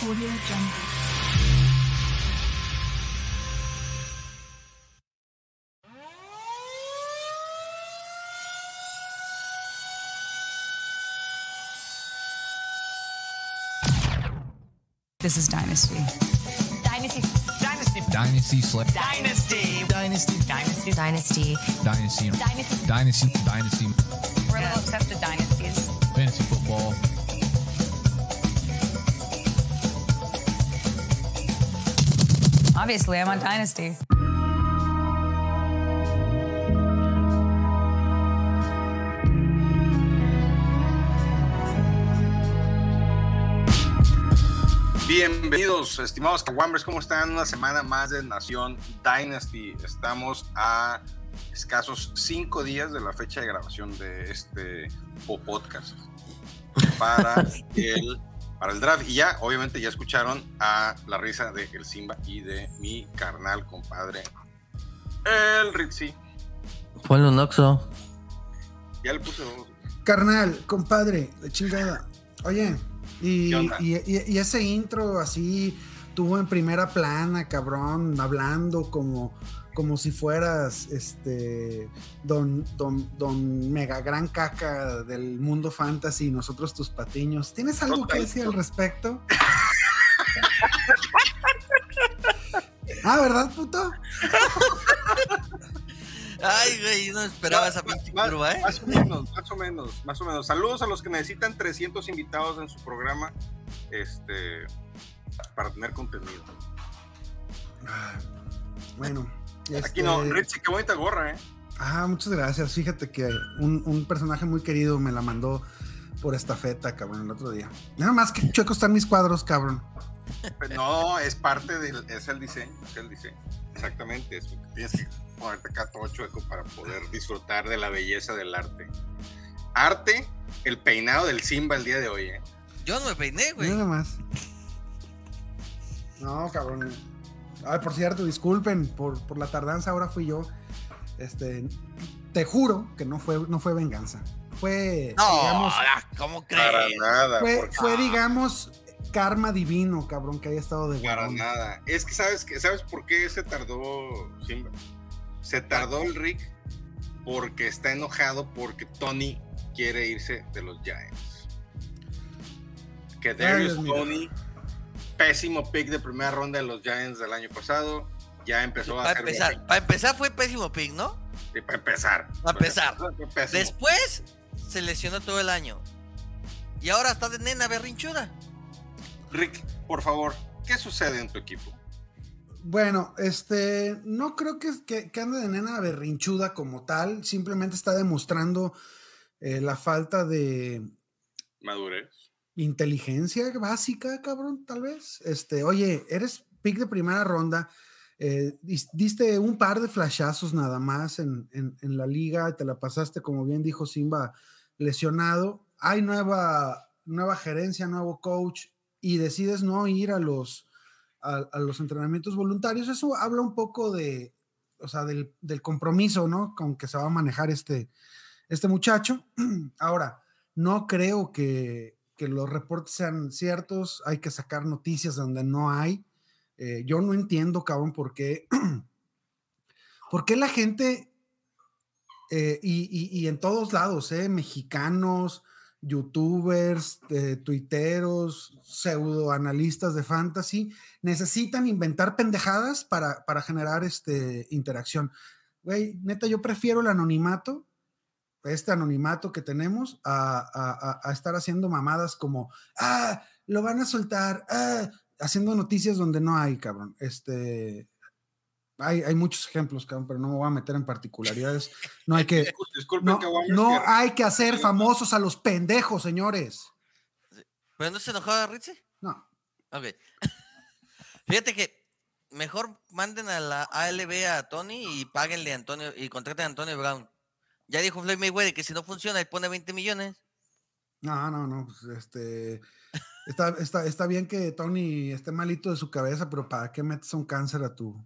Audio Jungle. This is Dynasty. Dynasty. Dynasty. Dynasty Slip. Dynasty. Dynasty. Dynasty. Dynasty. Dynasty. Dynasty. Dynasty. Dynasty. We're a little obsessed with dynasties. Fantasy football. Obviously, I'm on Dynasty. Bienvenidos, estimados Kawambers, ¿cómo están? Una semana más de Nación Dynasty. Estamos a escasos cinco días de la fecha de grabación de este po- podcast para el, para el draft. Y ya, obviamente, ya escucharon a la risa de El Simba y de mi carnal compadre, el Ritzy. Ponle un oxo. Ya le puse. Carnal, compadre, de chingada. Oye, y- y ese intro así, tuvo en primera plana, cabrón, hablando como, como si fueras este don, don, don mega gran caca del mundo fantasy y nosotros tus patiños. ¿Tienes algo que decir al respecto? ah, ¿verdad, puto? Ay, güey, no esperaba esa pinche curva, ¿eh? Más o menos, más o menos, más o menos. Saludos a los que necesitan 300 invitados en su programa, este, para tener contenido. Ah, Aquí no, este- Ritzy, qué bonita gorra, ¿eh? Ah, muchas gracias. Fíjate que un, un personaje muy querido me la mandó por estafeta, cabrón, el otro día. Nada más que chuecos están mis cuadros, cabrón. Pues No, es parte del, es el diseño, es el diseño. Exactamente, es, tienes que ponerte acá todo chueco para poder disfrutar de la belleza del arte. Arte, el peinado del Simba el día de hoy, ¿eh? Yo no me peiné, güey. Nada más. No, cabrón. Ay, por cierto, disculpen por, por la tardanza, ahora fui yo. Este, te juro que no fue, no fue venganza. Fue, No, digamos, ah, nada, fue, porque- fue, digamos, karma divino, cabrón, que haya estado de para nada. Es que sabes que sabes por qué se tardó Simba. Se tardó el Rick porque está enojado porque Tony quiere irse de los Giants. Que Darius mío. Pésimo pick de primera ronda de los Giants del año pasado, ya empezó a Para hacer empezar, para empezar fue pésimo pick, ¿no? Sí, para empezar. Para empezar. Después se lesionó todo el año. Y ahora está de nena berrinchuda. Rick, por favor, ¿qué sucede en tu equipo? Bueno, este, no creo que, que, que ande de nena berrinchuda como tal, simplemente está demostrando eh, la falta de Madurez. Inteligencia básica, cabrón, tal vez. Este, oye, eres pick de primera ronda, eh, dis- diste un par de flashazos nada más en, en- la liga, te la pasaste, como bien dijo Simba, lesionado. Hay nueva, nueva gerencia, nuevo coach, y decides no ir a los, a los entrenamientos voluntarios. Eso habla un poco de, o sea, del, del compromiso, ¿no? Con que se va a manejar este, este muchacho. Ahora, no creo que, que los reportes sean ciertos, hay que sacar noticias donde no hay. Eh, yo no entiendo, cabrón, por qué, por la gente, eh, y, y- y en todos lados, eh, mexicanos, youtubers, eh, tuiteros, pseudoanalistas de fantasy, necesitan inventar pendejadas para, para generar este, interacción. Güey, neta, yo prefiero el anonimato este anonimato que tenemos a, a- a- a estar haciendo mamadas como, ah, lo van a soltar, ah, haciendo noticias donde no hay, cabrón. Este, hay, hay muchos ejemplos, cabrón, pero no me voy a meter en particularidades. No hay que, no, no hay que hacer famosos a los pendejos, señores. ¿Pero no se enojaba Ritzy? No. Ok. Fíjate que mejor manden a la ALB a Tony y páguenle a Antonio y contraten a Antonio Brown. Ya dijo Floyd Mayweather que si no funciona, él pone 20 millones. No, no, no, pues, este, está, está, está bien que Tony esté malito de su cabeza, pero ¿para qué metes un cáncer a tu,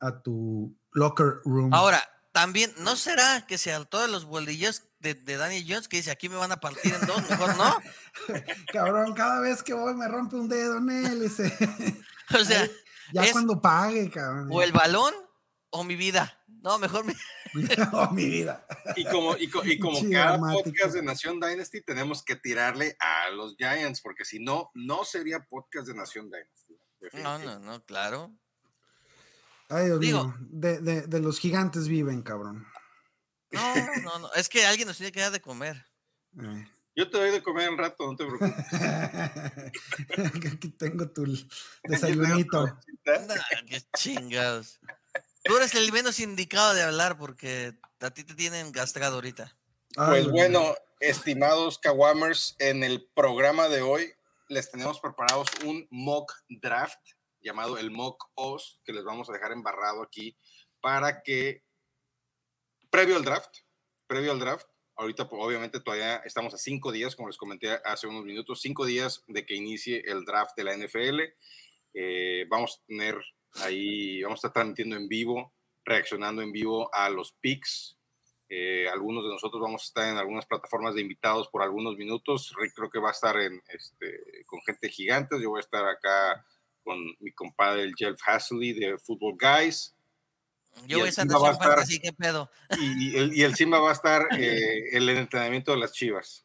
a tu locker room? Ahora, también, ¿no será que se hartó de los bolillos de, de Daniel Jones que dice, aquí me van a partir en dos, mejor no. Cabrón, cada vez que voy me rompe un dedo en él. ese. O sea, ya es- cuando pague, cabrón. o el balón o mi vida. No, mejor mi... oh, mi vida. Y como, y y como cada dramático. podcast de Nación Dynasty, tenemos que tirarle a los Giants, porque si no, no sería podcast de Nación Dynasty. No, no, no, claro. Ay, Dios Digo- mío. De, de- de los gigantes viven, cabrón. No, no, no. Es que alguien nos tiene que dar de comer. Eh. Yo te doy de comer un rato, no te preocupes. Aquí tengo tu desayunito. Nah, qué chingados. Tú eres el menos indicado de hablar porque a ti te tienen gastrado ahorita. Ay, Pues bueno, estimados Kawamers, en el programa de hoy les tenemos preparados un mock draft llamado el mock OS, que les vamos a dejar embarrado aquí para que, previo al draft, previo al draft, ahorita pues, obviamente todavía estamos a cinco días, como les comenté hace unos minutos, cinco días de que inicie el draft de la NFL. Eh, vamos a tener ahí, vamos a estar transmitiendo en vivo, reaccionando en vivo a los picks, eh, algunos de nosotros vamos a estar en algunas plataformas de invitados por algunos minutos. Rick creo que va a estar en, este, con gente gigante. Yo voy a estar acá con mi compadre, el Jeff Hasley de Football Guys. Yo Y voy a estar Simba va a estar- así, ¿qué pedo? Y, y el, y el Simba va a estar eh, en el entrenamiento de las chivas.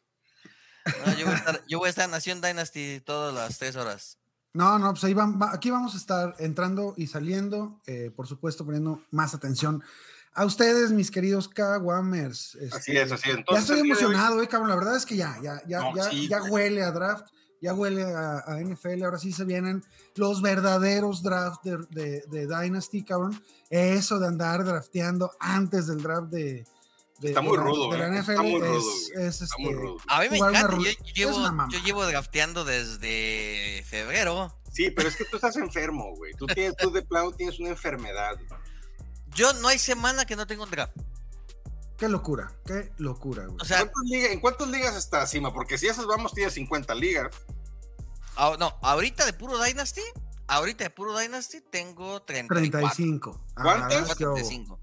No, yo, voy a estar, yo voy a estar en Nación Dynasty todas las tres horas. No, no, pues ahí aquí vamos a estar entrando y saliendo, eh, por supuesto, poniendo más atención a ustedes, mis queridos Kawamers. Así Este, es, así es. ya estoy de hoy- emocionado, eh, cabrón. La verdad es que ya, ya, ya, No, ya, sí, ya huele a draft, ya huele a, a NFL. Ahora sí se vienen los verdaderos draft de, de- de Dynasty, cabrón. Eso de andar drafteando antes del draft de. De- Está de muy la- rudo, de la eh, NFL está muy rudo, Está muy este, rudo. A mí me encanta. Yo, llevo, yo llevo drafteando desde febrero. Sí, pero es que tú estás enfermo, güey. Tú, tienes, tú de plano tienes una enfermedad. Yo no hay semana que no tengo un draft. Qué locura, qué locura, güey. O sea, ¿Cuántas ligas- ¿En cuántas ligas está Sima? Porque si esas vamos, tienes 50 ligas. ah, no, ahorita de puro Dynasty, ahorita de puro Dynasty tengo 34. 35. Ah, ¿Cuántas? let's go. 35.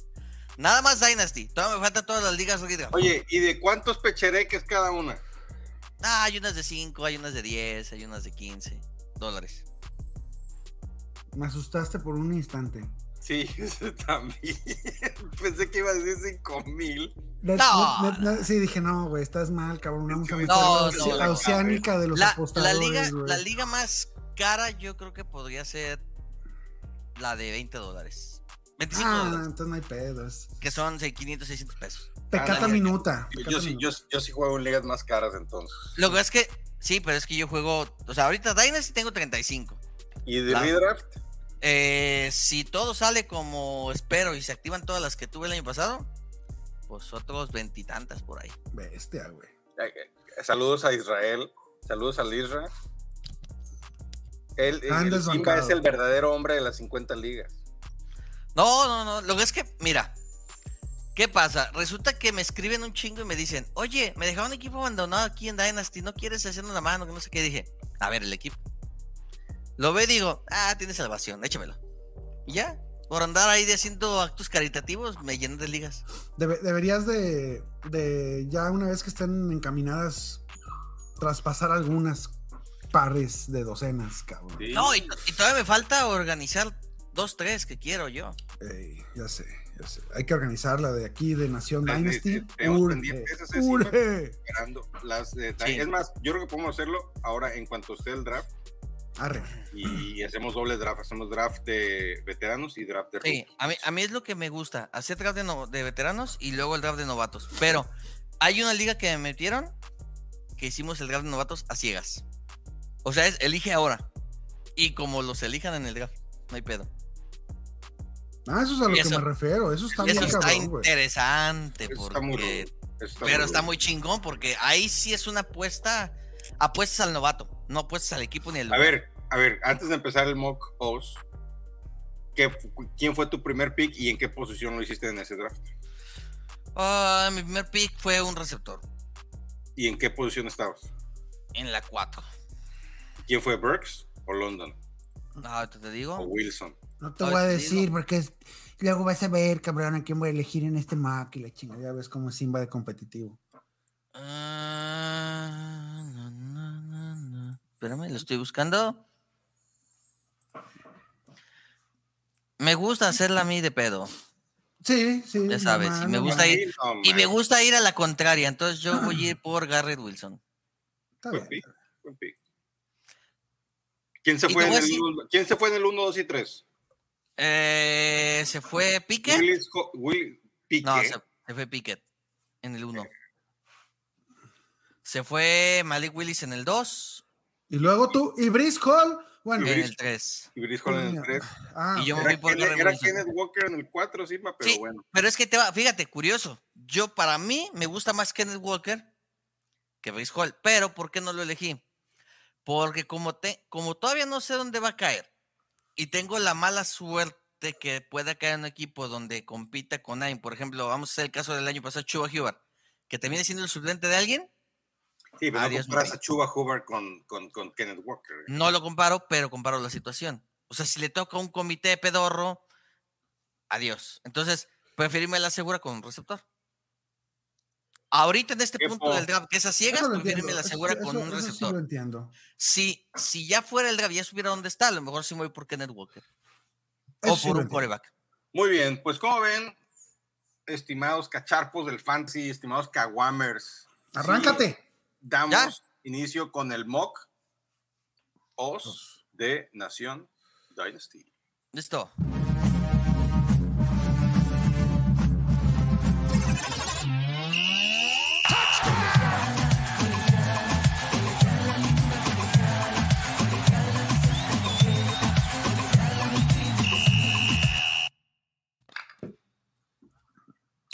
Nada más Dynasty. Todavía me faltan todas las ligas. Oye, ¿y de cuántos pechereques cada una? Ah, hay unas de 5, hay unas de 10, hay unas de 15 dólares. Me asustaste por un instante. Sí, también. Pensé que iba a decir 5 mil. No. sí, dije, no, güey, estás mal, cabrón. Vamos a meter No, a, no, la no, oceánica de los La, la apostadores, liga, güey. la liga más cara yo creo que podría ser la de 20 dólares. 25 Ah, entonces no hay pedos. Que son seis- 500, 600 pesos. Pecata yo- minuta. Yo, pecata yo sí, minuta. yo, yo sí juego en ligas más caras entonces. Lo que es que, sí, pero es que yo juego, o sea, ahorita Dynasty tengo 35. ¿Y de La- redraft? Eh, si todo sale como espero y se activan todas las que tuve el año pasado, pues otros veintitantas por ahí. Bestia, güey. Eh, eh, Saludos a Israel. Saludos a Lisra. Él, el es el verdadero hombre de las 50 ligas. No, no, no. Lo que es que, mira, ¿qué pasa? Resulta que me escriben un chingo y me dicen, oye, me dejaron un equipo abandonado aquí en Dynasty, ¿no quieres hacer una mano? Que no sé qué. Dije, a ver, el equipo. Lo ve y digo, ah, tiene salvación, échamelo. Y ya, por andar ahí de haciendo actos caritativos, me llené de ligas. Debe- deberías de, de, ya una vez que estén encaminadas, traspasar algunas pares de docenas, cabrón. Sí. No, y, y todavía me falta organizar dos, tres que quiero yo. Ey, ya sé, ya sé. Hay que organizarla de aquí, de Nación Sí, Dynasty. tenemos Urge. Esperando las de- Sí. Es más, yo creo que podemos hacerlo ahora en cuanto esté el draft Arre. y hacemos doble draft. Hacemos draft de veteranos y draft de Sí, a mí, a mí es lo que me gusta, hacer draft de, no- de veteranos y luego el draft de novatos. Pero hay una liga que me metieron que hicimos el draft de novatos a ciegas. O sea, es elige ahora. Y como los elijan en el draft, no hay pedo. Ah, eso es a lo que me refiero. Eso está eso bien está cabrón, güey. interesante, Eso está muy está pero muy está muy chingón porque ahí sí es una apuesta, apuestas al novato, no apuestas al equipo ni al A ver, a ver, antes de empezar el mock OS, ¿qué fu- ¿quién fue tu primer pick y en qué posición lo hiciste en ese draft? Ah, mi primer pick fue un receptor ¿Y en qué posición estabas? en la 4. ¿Quién fue Burks o London Ah, te, te digo. o Wilson? No te voy a decir digo. porque es- luego vas a ver, cabrón, a quién voy a elegir en este Mac y la chingada. Ya ves cómo Simba de competitivo. Ah, no, no, no, no. Espérame, lo estoy buscando. Me gusta hacerla a mí de pedo. Sí, sí. Ya sabes, y me gusta ir- No, Y me gusta ir a la contraria, entonces yo voy a ir por Garrett Wilson. Está Buen bien. pick, buen pick. ¿Quién se fue en el, ¿Quién se fue en el 1, 2 y 3? Eh, ¿Se fue Pickett? Willis, Will, Piqué. No, se, se fue Pickett en el 1. Se fue Malik Willis en el 2 Y luego tú, y Brice Hall, bueno, y en el 3. y Brice Hall en el Coño. 3. ah, y yo me Era, por Kenneth, era. Kenneth Walker en el 4, sí, pero Sí, bueno. pero es que te va, fíjate, curioso. Yo, para mí, me gusta más Kenneth Walker que Brice Hall. Pero, ¿por qué no lo elegí? Porque como, te, como todavía no sé dónde va a caer y tengo la mala suerte que pueda caer en un equipo donde compita con alguien, por ejemplo, vamos a hacer el caso del año pasado, Chuba Hubbard, que termine siendo el suplente de alguien, Sí, pero Adiós, no comparas a Chuba Hubbard con, con, con Kenneth Walker. no lo comparo, pero comparo la situación. O sea, si le toca un comité pedorro, adiós. Entonces, preferirme la segura con un receptor. Ahorita en este punto del draft, que esas ciegas, lo preferirme entiendo, la eso- segura eso- con un eso sí receptor. lo entiendo. Si, si ya fuera el draft, ya supiera dónde está, a lo mejor sí me voy por Kenneth Walker. Eso o por un coreback. Muy bien, pues como ven, estimados cacharpos del fantasy, estimados caguamers. Arráncate. sí, damos inicio con el mock os de Nación Dynasty. Listo.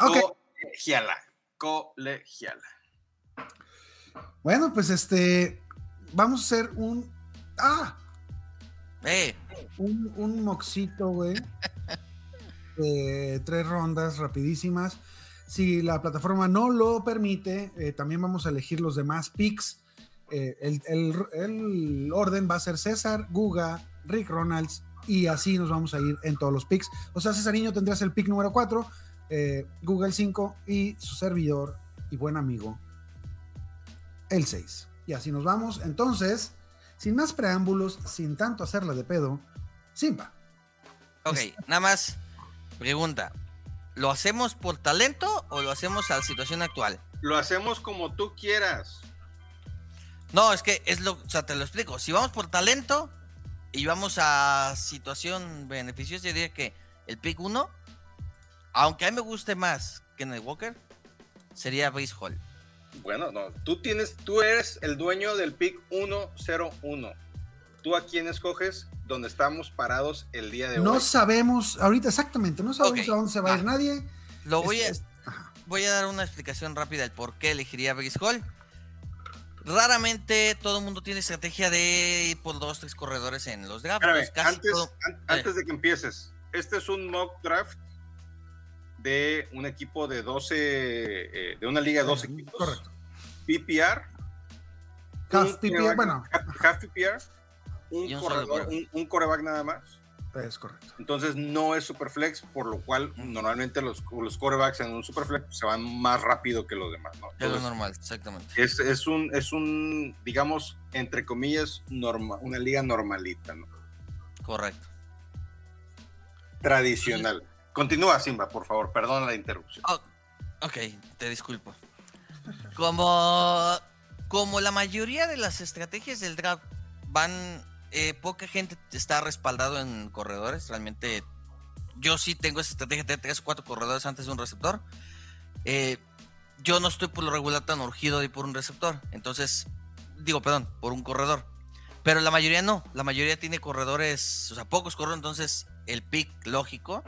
Ok. Colegiala. Colegiala. Bueno, pues este, vamos a hacer un, ah, Eh, un, un moxito, güey. de tres rondas rapidísimas. Si la plataforma no lo permite, eh, también vamos a elegir los demás picks. Eh, el, el- el orden va a ser César, Guga, Rick Ronalds y así nos vamos a ir en todos los picks. O sea, Cesariño tendrás el pick número 4, Google 5 y su servidor y buen amigo el 6. Y así nos vamos. Entonces, sin más preámbulos, sin tanto hacerla de pedo, Simba. ok, nada más. Pregunta. ¿Lo hacemos por talento o lo hacemos a la situación actual? Lo hacemos como tú quieras. No, es que es lo, o sea, te lo explico. Si vamos por talento y vamos a situación beneficiosa, yo diría que el pick 1, aunque a mí me guste más que en el Walker, sería Base Hall. Bueno, no, tú tienes, tú eres el dueño del pick 101. ¿Tú a quién escoges donde estamos parados el día de No hoy? sabemos, ahorita exactamente, no sabemos a dónde se va a ir nadie. Lo voy a, Es- es- ajá. voy a dar una explicación rápida del por qué elegiría Base Hall. Raramente todo el mundo tiene estrategia de ir por dos, tres corredores en los drafts. Espérame, Casi antes, todo- an- antes de que empieces, este es un mock draft de un equipo de 12, eh, de una liga de 12 Eh, equipos. correcto. PPR. Half un PPR, coreback- bueno. half- half PPR, un, corredor, coreback. un, un coreback nada más. Es correcto. Entonces no es superflex, por lo cual normalmente los, los corebacks en un superflex pues, se van más rápido que los demás. ¿no? Es lo normal, exactamente. es, es un, es un, digamos, entre comillas, norma, una liga normalita, ¿no? Correcto. Tradicional. Continúa, Simba, por favor, perdona la interrupción. Oh, ok, te disculpo. Como, como la mayoría de las estrategias del draft van, eh, poca gente está respaldado en corredores. Realmente, yo sí tengo esa estrategia de tres o cuatro corredores antes de un receptor. Eh, yo no estoy por lo regular tan urgido de ir por un receptor. Entonces, digo, perdón, por un corredor. Pero la mayoría no. La mayoría tiene corredores, o sea, pocos corredores. Entonces, el pick lógico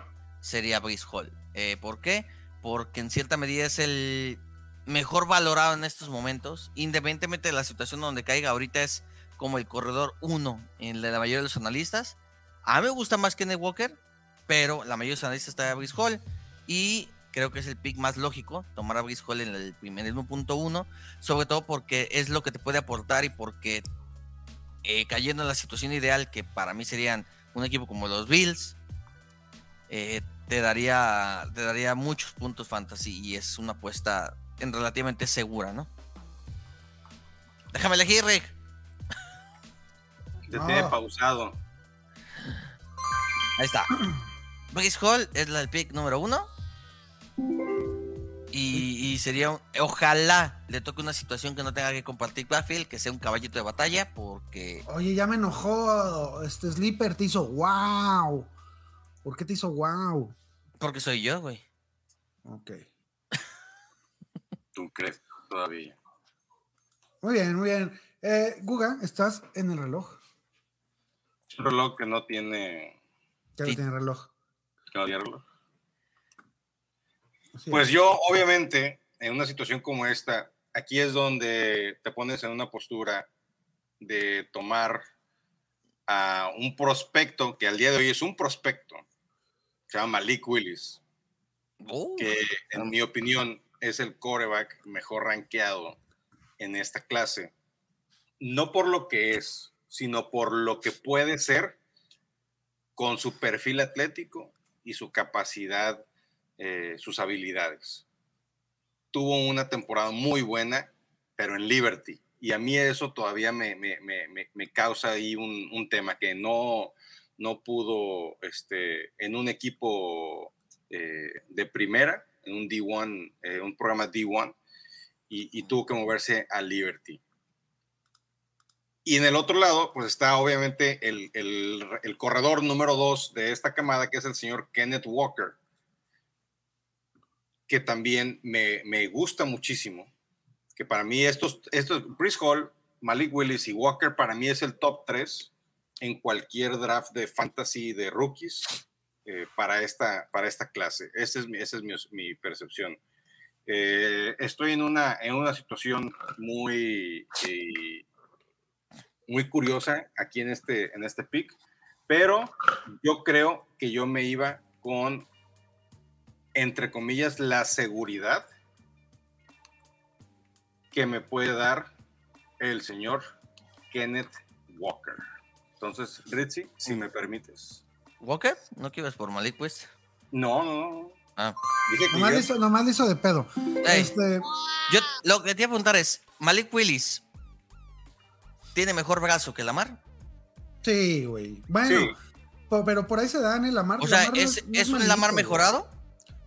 sería Brice Hall. Eh, ¿Por qué? Porque en cierta medida es el mejor valorado en estos momentos, independientemente de la situación donde caiga. Ahorita es como el corredor 1 en la mayoría de los analistas. A mí me gusta más Kenneth Walker, pero la mayoría de los analistas está a Brice Hall y creo que es el pick más lógico tomar a Brice Hall en el primer 1.1, sobre todo porque es lo que te puede aportar y porque eh, cayendo en la situación ideal que para mí serían un equipo como los Bills, eh, te daría te daría muchos puntos fantasy y es una apuesta en relativamente segura, ¿no? Déjame elegir, Rick. Te No. tiene pausado. Ahí está. Bryce Hall es la del pick número uno. Y, y sería, un- ojalá le toque una situación que no tenga que compartir Backfield, que sea un caballito de batalla, porque Oye, ya me enojó. Este Sleeper te hizo wow. ¿Por qué te hizo wow? porque soy yo, güey. Ok. ¿Tú crees todavía? Muy bien, muy bien. Eh, Guga, estás en el reloj. Un reloj que no tiene. Ya no tiene reloj. que no tiene reloj. Pues es. yo, obviamente, en una situación como esta, aquí es donde te pones en una postura de tomar a un prospecto que al día de hoy es un prospecto, se llama Malik Willis, Oh, que en mi opinión es el quarterback mejor rankeado en esta clase, no por lo que es, sino por lo que puede ser con su perfil atlético y su capacidad, eh, sus habilidades. Tuvo una temporada muy buena, pero en Liberty. Y a mí eso todavía me, me- me- me- me causa ahí un, un tema que no, no pudo este, en un equipo eh, de primera, en un D1, eh, un programa D1, y, y tuvo que moverse a Liberty. Y en el otro lado, pues está obviamente el, el- el corredor número dos de esta camada, que es el señor Kenneth Walker, que también me, me gusta muchísimo. Que para mí estos, estos, Chris Hall, Malik Willis y Walker, para mí es el top 3 en cualquier draft de fantasy de rookies eh, para, esta, para esta clase. Esa es mi, esa es mi, percepción. Eh, estoy en una, en una situación muy, eh, muy curiosa aquí en este, en este pick, pero yo creo que yo me iba con, entre comillas, la seguridad que me puede dar el señor Kenneth Walker. Entonces, Ritzy, si me permites. ¿Walker? ¿No que ibas por Malik, pues? No, no, no. Ah. Dije que Nomás le hizo, nomás le hizo de pedo. Este, Yo lo que te iba a preguntar es, ¿Malik Willis tiene mejor brazo que Lamar? sí, güey. Bueno, Sí. po- pero por ahí se dan el Lamar. O sea, Lamar ¿es, no es un Lamar mejorado?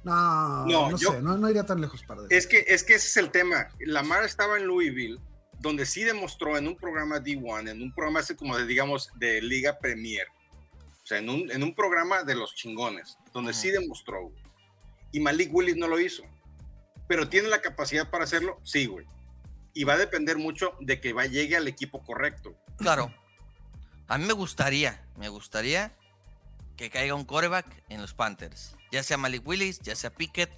No, no, No, yo- sé, no, no iría tan lejos para Es que, es que ese es el tema. Lamar estaba en Louisville, donde sí demostró en un programa D1, en un programa así como de, digamos, de Liga Premier. O sea, en un, en un programa de los chingones, donde sí demostró. Y Malik Willis no lo hizo. Pero tiene la capacidad para hacerlo, sí, güey. Y va a depender mucho de que va, llegue al equipo correcto. Claro. A mí me gustaría, me gustaría que caiga un coreback en los Panthers. Ya sea Malik Willis, ya sea Pickett.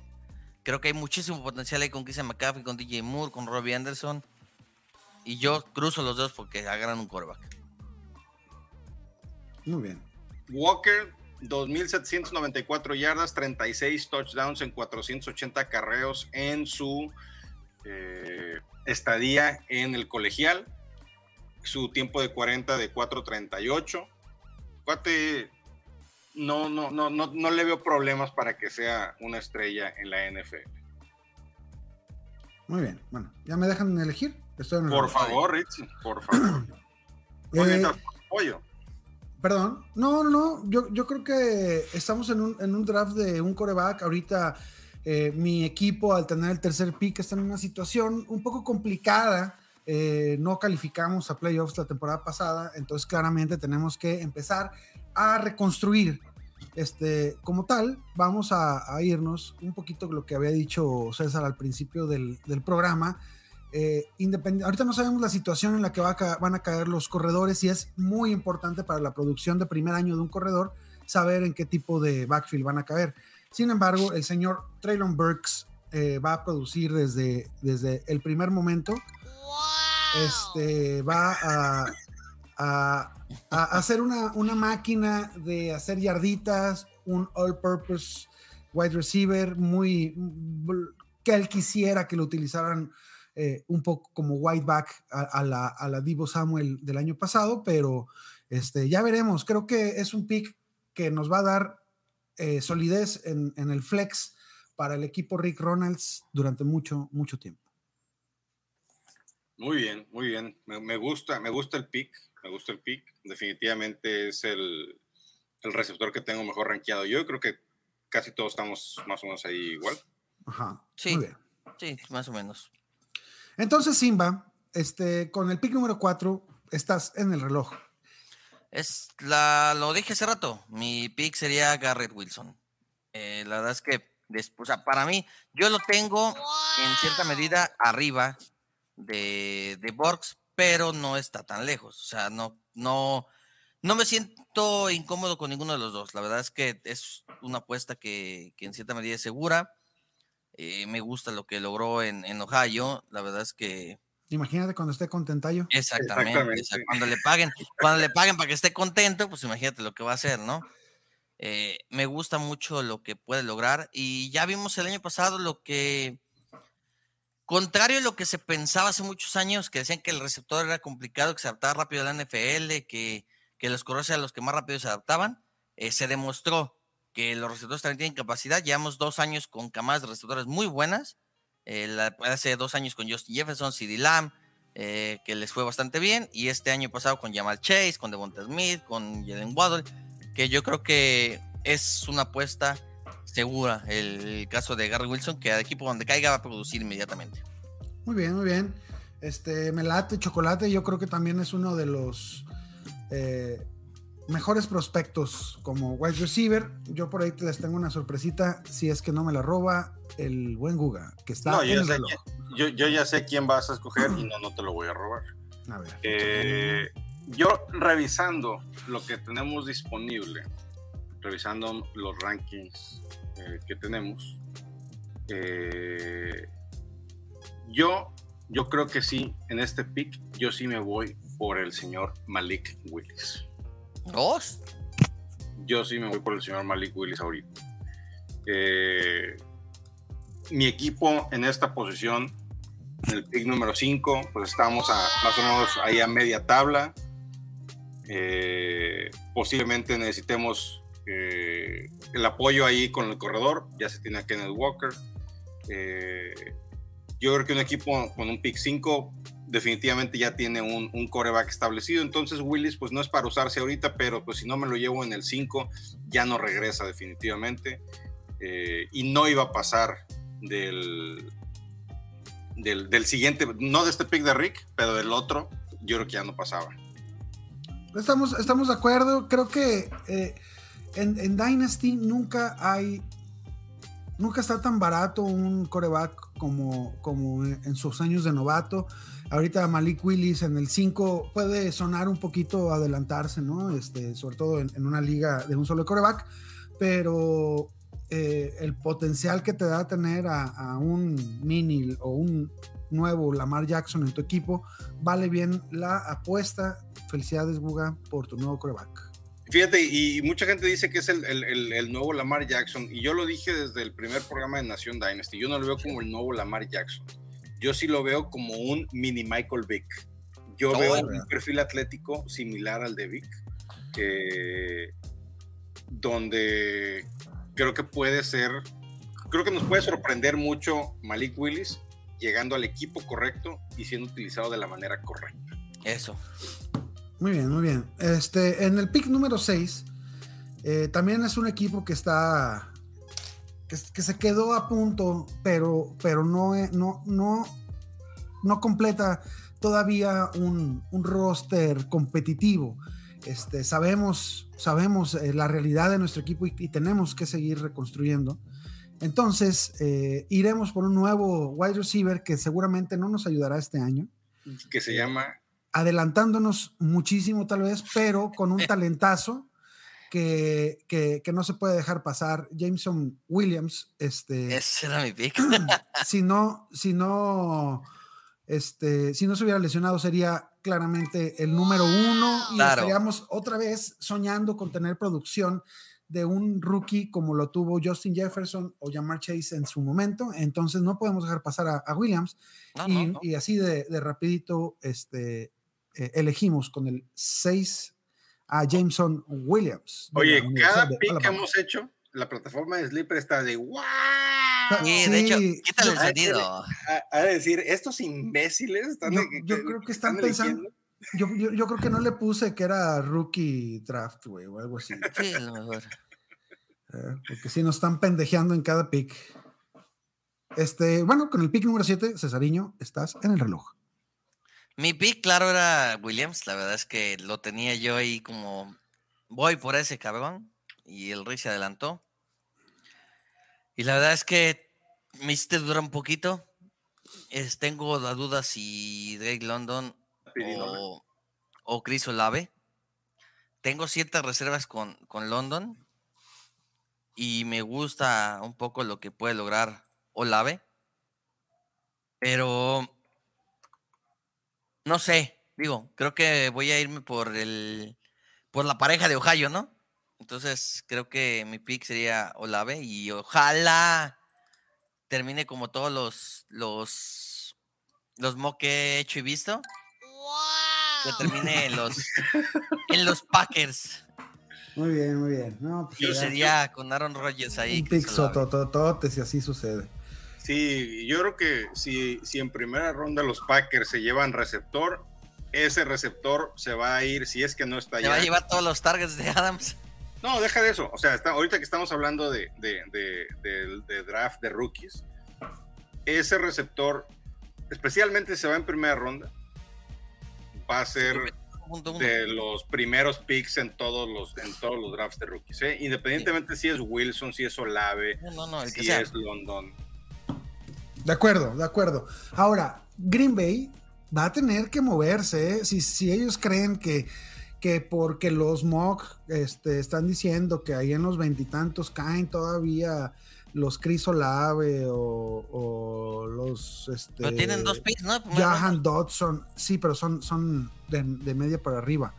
Creo que hay muchísimo potencial ahí con Christian McCaffrey, con DJ Moore, con Robbie Anderson. Y yo cruzo los dos porque agarran un coreback. Muy bien. Walker, 2.794 yardas, 36 touchdowns en 480 carreos en su eh, estadía en el colegial. Su tiempo de 40 de 4.38. Cuate, no, no, no, no, no le veo problemas para que sea una estrella en la NFL. Muy bien. Bueno, ¿ya me dejan elegir? Estoy Por favor, Richie, por favor. Eh, Ahorita, pollo. Perdón. No, no, no. Yo, yo creo que estamos en un, en un draft de un coreback. Ahorita eh, mi equipo, al tener el tercer pick, está en una situación un poco complicada. Eh, no calificamos a playoffs la temporada pasada, entonces claramente tenemos que empezar a reconstruir. Este, como tal, vamos a, a irnos un poquito lo que había dicho César al principio del, del programa. Eh, ahorita no sabemos la situación en la que va a ca- van a caer los corredores y es muy importante para la producción de primer año de un corredor saber en qué tipo de backfield van a caer. Sin embargo, el señor Traylon Burks eh, va a producir desde, desde el primer momento. Este va a, a- a hacer una, una máquina de hacer yarditas, un all-purpose wide receiver muy que él quisiera que lo utilizaran eh, un poco como white back a, a la, a la Divo Samuel del año pasado, pero este, ya veremos. Creo que es un pick que nos va a dar eh, solidez en, en el flex para el equipo Rick Ronalds durante mucho, mucho tiempo. Muy bien, muy bien. Me, me gusta, me gusta el pick, me gusta el pick. Definitivamente es el, el receptor que tengo mejor rankeado. Yo creo que casi todos estamos más o menos ahí igual. Ajá. Sí. Muy bien. Sí, más o menos. Entonces, Simba, este, con el pick número 4, estás en el reloj. Es la, lo dije hace rato, mi pick sería Garrett Wilson. Eh, la verdad es que, des- o sea, para mí, yo lo tengo en cierta medida arriba de, de Borgs, pero no está tan lejos. O sea, no, no, no me siento incómodo con ninguno de los dos. La verdad es que es una apuesta que, que en cierta medida es segura. Eh, me gusta lo que logró en, en Ohio. La verdad es que Imagínate cuando esté contentayo. Exactamente. Exactamente. o sea, cuando le paguen, cuando le paguen para que esté contento, pues imagínate lo que va a hacer, ¿no? Eh, me gusta mucho lo que puede lograr y ya vimos el año pasado lo que, contrario a lo que se pensaba hace muchos años, que decían que el receptor era complicado, que se adaptaba rápido a la NFL, que, que los corredores eran los que más rápido se adaptaban, eh, se demostró que los receptores también tienen capacidad. Llevamos dos años con camadas de receptores muy buenas. eh, la- hace dos años con Justin Jefferson, CD Lamb, eh, que les fue bastante bien. Y este año pasado con Jamal Chase, con Devonta Smith, con Jalen Waddle, que yo creo que es una apuesta segura. El, caso de Gary Wilson, que al equipo donde caiga va a producir inmediatamente. Muy bien, muy bien. Este, me late chocolate. Yo creo que también es uno de los eh, mejores prospectos como wide receiver. Yo por ahí les tengo una sorpresita. Si es que no me la roba el buen Guga, que está No, en yo, el reloj. quién- yo, yo ya sé quién vas a escoger y no, no te lo voy a robar. A ver. Eh, yo revisando lo que tenemos disponible, revisando los rankings eh, que tenemos, eh, yo, yo creo que sí, en este pick, yo sí me voy por el señor Malik Willis. Dos. Yo sí me voy por el señor Malik Willis ahorita. Eh, mi equipo en esta posición, en el pick número 5, pues estamos a, más o menos ahí a media tabla. Eh, posiblemente necesitemos eh, el apoyo ahí con el corredor. Ya se tiene a Kenneth Walker. Yo creo que un equipo con un pick 5 definitivamente ya tiene un, un coreback establecido. Entonces Willis pues no es para usarse ahorita, pero pues si no me lo llevo en el 5 ya no regresa definitivamente. Eh, y no iba a pasar del, del, siguiente, no de este pick de Rick, pero del otro, yo creo que ya no pasaba. Estamos, estamos de acuerdo. Creo que eh, en, en Dynasty nunca hay. Nunca está tan barato un coreback como, como en sus años de novato. Ahorita Malik Willis en el 5 puede sonar un poquito adelantarse, ¿no? Este, sobre todo en, una liga de un solo coreback, pero eh, el potencial que te da tener a, un mini o un nuevo Lamar Jackson en tu equipo vale bien la apuesta. Felicidades, Guga, por tu nuevo coreback. Fíjate, y mucha gente dice que es el, el, el, nuevo Lamar Jackson, y yo lo dije desde el primer programa de Nación Dynasty, yo no lo veo como el nuevo Lamar Jackson, yo sí lo veo como un mini Michael Vick. Yo oh, veo un perfil atlético similar al de Vick, que, donde creo que puede ser, creo que nos puede sorprender mucho Malik Willis llegando al equipo correcto y siendo utilizado de la manera correcta. Eso. Muy bien, muy bien. Este, en el pick número 6, eh, también es un equipo que está. Que, que, se quedó a punto, pero, pero no, no, no, no completa todavía un, un roster competitivo. Este, sabemos, sabemos eh, la realidad de nuestro equipo y, y, tenemos que seguir reconstruyendo. Entonces, eh, iremos por un nuevo wide receiver que seguramente no nos ayudará este año. Que se llama adelantándonos muchísimo tal vez, pero con un talentazo que, que, que, no se puede dejar pasar. Jameson Williams, este... Ese era mi pick. si no, si no, este, si no se hubiera lesionado sería claramente el número uno y claro. estaríamos otra vez soñando con tener producción de un rookie como lo tuvo Justin Jefferson o Jamar Chase en su momento. Entonces no podemos dejar pasar a, a Williams no, y, no, no. y, así de, de rapidito este, eh, elegimos con el 6 a Jameson Williams. Oye, cada pick que hemos hecho, la plataforma de Sleeper está de wow. Sí, de hecho, Sí, quítale el sonido. A, a decir, estos imbéciles están Yo, de- yo creo que están pensando. Yo, yo, yo creo que no le puse que era rookie draft, güey, o algo así. Sí, a lo mejor. eh, porque si nos están pendejeando en cada pick. Este, bueno, con el pick número 7, Cesariño, estás en el reloj. Mi pick, claro, era Williams. La verdad es que lo tenía yo ahí como voy por ese cabrón. Y el Rey se adelantó. Y la verdad es que me hiciste durar un poquito. Es- tengo la duda si Drake London o, o Chris Olave. Tengo ciertas reservas con, con London. Y me gusta un poco lo que puede lograr Olave. Pero no sé, digo, creo que voy a irme por el por la pareja de Ohio, ¿no? Entonces, creo que mi pick sería Olave y ojalá termine como todos los los los mock que he hecho y visto. Que termine en los en los Packers. Muy bien, muy bien. No, pues Y sería con Aaron Rodgers ahí. un pick sotototote si así sucede. Sí, yo creo que si, si en primera ronda los Packers se llevan receptor, ese receptor se va a ir, si es que no está Se ya. va a llevar todos los targets de Adams. No, deja de eso. O sea, está, ahorita que estamos hablando de, de- de- draft de rookies, ese receptor, especialmente se va en primera ronda, va a ser de los primeros picks en todos los, en todos los drafts de rookies. ¿eh? Independientemente si es Wilson, si es Olave, No, no, no, el que si sea. es London. De acuerdo, de acuerdo. Ahora, Green Bay va a tener que moverse. ¿eh? Si, si ellos creen que, que porque los mock este, están diciendo que ahí en los veintitantos caen todavía los Chris Olave o, o los. Este, Pero tienen dos picks, ¿no? Jahan Dodson, sí, pero son, son de, de media para arriba.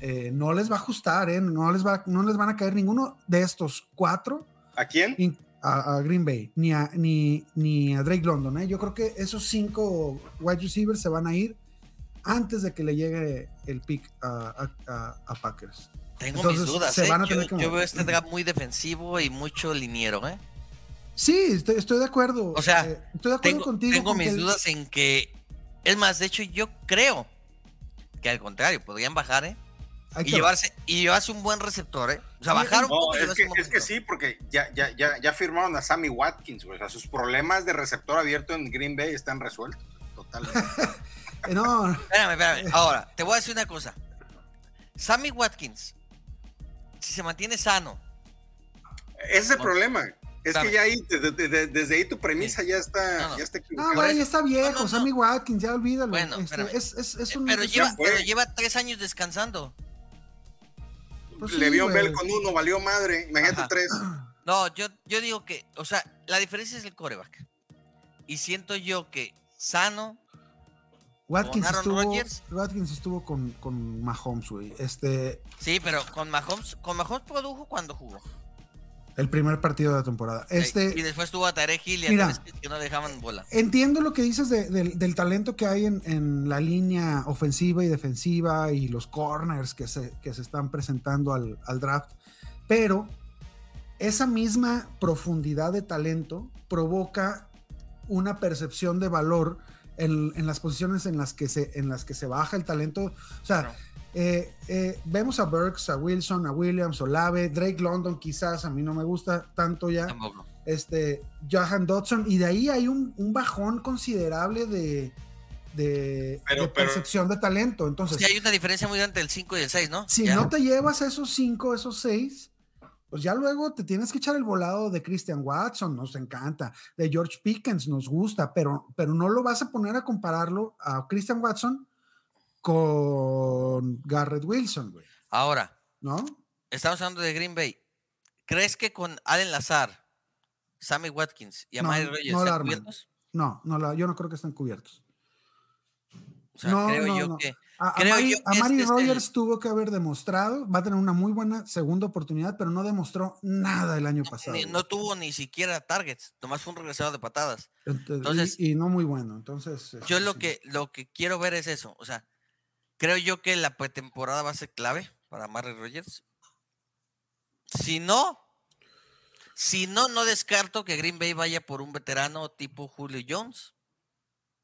Eh, no les va a ajustar, ¿eh? no, les va, no les van a caer ninguno de estos cuatro ¿A quién? in- a, a Green Bay, ni a, ni, ni a Drake London. ¿eh? Yo creo que esos cinco wide receivers se van a ir antes de que le llegue el pick a, a- a- a Packers. Tengo Entonces, mis dudas, se ¿eh? van a yo, tener que yo mover. veo este draft muy defensivo y mucho liniero, ¿eh? Sí, estoy, estoy de acuerdo. O sea, eh, estoy de acuerdo Tengo, contigo. tengo con mis dudas en que, es más, de hecho, yo creo que al contrario, podrían bajar, ¿eh? Y llevarse, y llevarse un buen receptor, ¿eh? O sea, bajar un No, poco es que, un es que sí, porque ya, ya, ya, ya firmaron a Sammy Watkins, güey. O sea, sus problemas de receptor abierto en Green Bay están resueltos. Totalmente. Eh, no, Espérame, espérame. Ahora, te voy a decir una cosa. Sammy Watkins, si se mantiene sano, Ese es el problema. Es dame. que ya ahí, desde, ahí tu premisa ya está, No, no. ya está equivocada. Güey, está viejo. no, no, Sammy Watkins, ya olvídalo. Bueno, Este, es, es, es eh, un- pero, lleva, pero lleva tres años descansando. Pues sí, Le vio. Bell con uno, valió madre. Imagínate Ajá. tres. No, yo, yo digo que, o sea, la diferencia es el coreback. Y siento yo que sano, Watkins Aaron estuvo, Rodgers. Watkins estuvo con, con Mahomes, güey. Este, sí, pero con Mahomes, con Mahomes produjo cuando jugó. El primer partido de la temporada. Este, y después tuvo a Tarek Hill y a mira. Smith que no dejaban bola. Entiendo lo que dices de- del- del talento que hay en, en la línea ofensiva y defensiva y los corners que se, que se están presentando al, al draft, pero esa misma profundidad de talento provoca una percepción de valor en, en las posiciones en las, que se, en las que se baja el talento. O sea. Eh, eh, vemos a Burks, a Wilson, a Williams, Olave, Drake London quizás, a mí no me gusta tanto ya Tampoco. este, Johan Dodson, y de ahí hay un, un bajón considerable de, de, Pero- de pero- percepción de talento. Entonces, Sí, hay una diferencia muy grande del 5 y el 6, ¿no? si Ya. no te llevas esos cinco, esos seis, pues ya luego te tienes que echar el volado de Christian Watson, nos encanta, de George Pickens, nos gusta, pero, pero no lo vas a poner a compararlo a Christian Watson con Garrett Wilson, güey, Ahora, ¿no? estamos hablando de Green Bay. ¿Crees que con Allen Lazar, Sammy Watkins y No, Amari no Rogers la están cubiertos? No, no la- yo no creo que estén cubiertos. O sea, No, creo no, yo no. que. A, Creo Amari, yo que Amari este es Rogers tuvo que haber demostrado, va a tener una muy buena segunda oportunidad, pero no demostró nada el año pasado. ni- no tuvo ni siquiera targets, nomás fue un regresado de patadas. Ent- entonces- y, y no muy bueno. Entonces, Yo este, lo sí. que, lo que quiero ver es eso. O sea, creo yo que la pretemporada va a ser clave para Amari Rogers. Si no, Si no, no descarto que Green Bay vaya por un veterano tipo Julio Jones.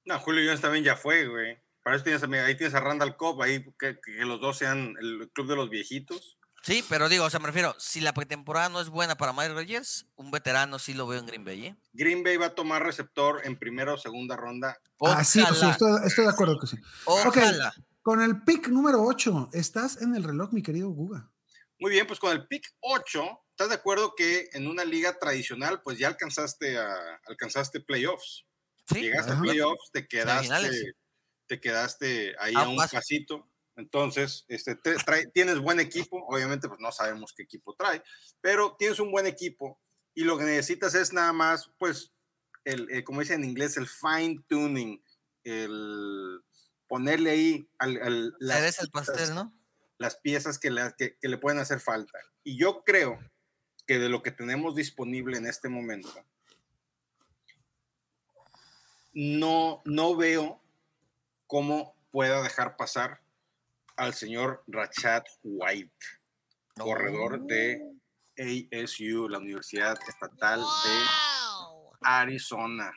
No, Julio Jones también ya fue, güey. Para eso tienes, a- ahí tienes a Randall Cobb, ahí que, que los dos sean el club de los viejitos. Sí, pero digo, o sea, me refiero, si la pretemporada no es buena para Mike Rogers, un veterano sí lo veo en Green Bay, ¿eh? Green Bay va a tomar receptor en primera o segunda ronda. Ah, sí, pues, sí, Ojalá, estoy, estoy de acuerdo que sí. Ok. ojalá. Con el pick número 8, estás en el reloj, mi querido Guga. Muy bien, pues con el pick 8, ¿estás de acuerdo que en una liga tradicional, pues ya alcanzaste a, alcanzaste playoffs? Sí, Llegaste a playoffs, te quedaste, te quedaste ahí A a un paso. pasito. Entonces, este, te- trae- tienes buen equipo, obviamente pues no sabemos qué equipo trae, pero tienes un buen equipo y lo que necesitas es nada más, pues, el, el- como dicen en inglés, el fine tuning, el ponerle ahí al, al- las el piezas- pastel, ¿no? las piezas que le, que, que le pueden hacer falta. Y yo creo que de lo que tenemos disponible en este momento, no, no veo cómo pueda dejar pasar al señor Rachad White, corredor de ASU, la Universidad Estatal de Arizona.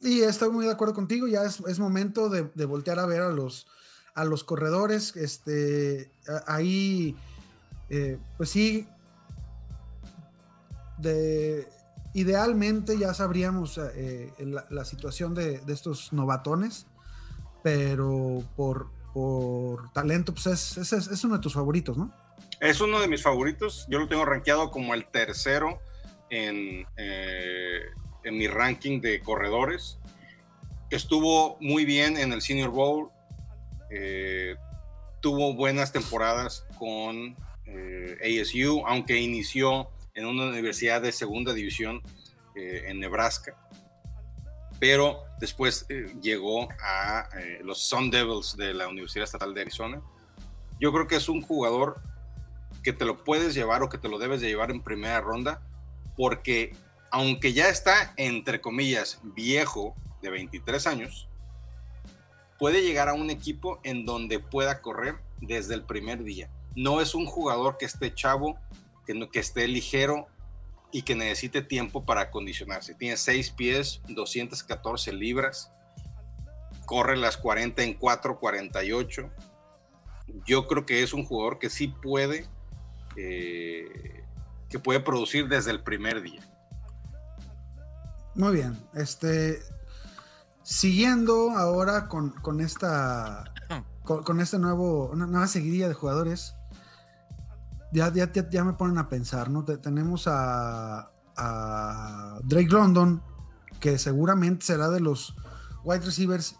Y estoy muy de acuerdo contigo, ya es, es momento de, de voltear a ver a los, a los corredores. Este, ahí, eh, pues sí, de, idealmente ya sabríamos eh, la, situación de, de estos novatones, pero por, por talento, pues es, es, es- es uno de tus favoritos, ¿no? Es uno de mis favoritos. Yo lo tengo rankeado como el tercero en, eh, en mi ranking de corredores. Estuvo muy bien en el Senior Bowl. eh, tuvo buenas temporadas con eh, ASU, aunque inició en una universidad de segunda división eh, en Nebraska. Pero después llegó a los Sun Devils de la Universidad Estatal de Arizona. Yo creo que es un jugador que te lo puedes llevar o que te lo debes de llevar en primera ronda, porque aunque ya está, entre comillas, viejo de 23 años, puede llegar a un equipo en donde pueda correr desde el primer día. No es un jugador que esté chavo, que, no, que esté ligero y que necesite tiempo para acondicionarse. Tiene 6 pies, 214 libras, corre las 40 en 4.48. Yo creo que es un jugador que sí puede eh, que puede producir desde el primer día. Muy bien. Este. Siguiendo ahora con, con esta. Con, con este nuevo. Una nueva seguidilla de jugadores. Ya, ya, ya, ya me ponen a pensar, ¿no? Te- tenemos a, a Drake London, que seguramente será de los wide receivers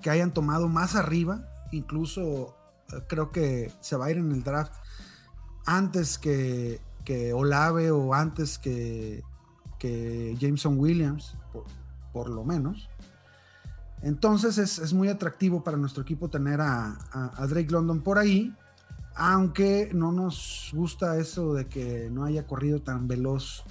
que hayan tomado más arriba. Incluso eh, creo que se va a ir en el draft antes que, que Olave o antes que, que Jameson Williams, por, por lo menos. Entonces es, es muy atractivo para nuestro equipo tener a, a- a Drake London por ahí, aunque no nos gusta eso de que no haya corrido tan veloz.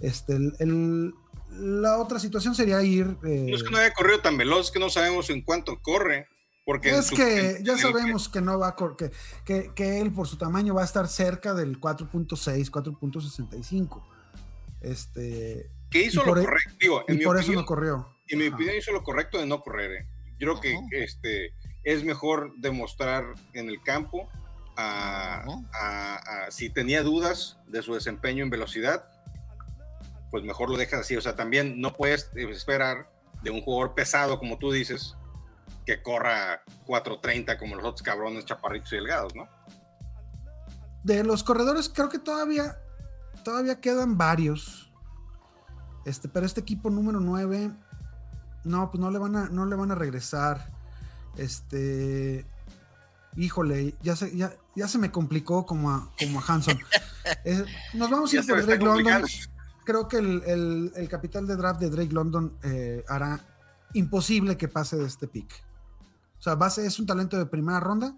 Este, el- el- la otra situación sería ir... eh, No es que no haya corrido tan veloz, es que no sabemos en cuánto corre. Porque es su- que en- ya en el- sabemos que no va a cor- que, que, que él por su tamaño va a estar cerca del 4.6, 4.65. Este, que hizo y lo por e- correcto. Digo, en y mi por opinión, eso no corrió. en mi Ajá. opinión hizo lo correcto de no correr. ¿eh? Yo creo que este, es mejor demostrar en el campo a, Ujú. a- a- si tenía dudas de su desempeño en velocidad, pues mejor lo dejas así. O sea, también no puedes esperar de un jugador pesado, como tú dices, que corra 4.30 como los otros cabrones chaparritos y delgados, ¿no? De los corredores, creo que todavía, todavía quedan varios. Este, pero este equipo número 9, no, pues no le van a, no le van a regresar. Este, híjole, ya se, ya, ya se me complicó como a, como a Hanson. Eh, nos vamos a ir por Drake London. Creo que el, el- el capital de draft de Drake London eh, hará imposible que pase de este pick. O sea, base es un talento de primera ronda,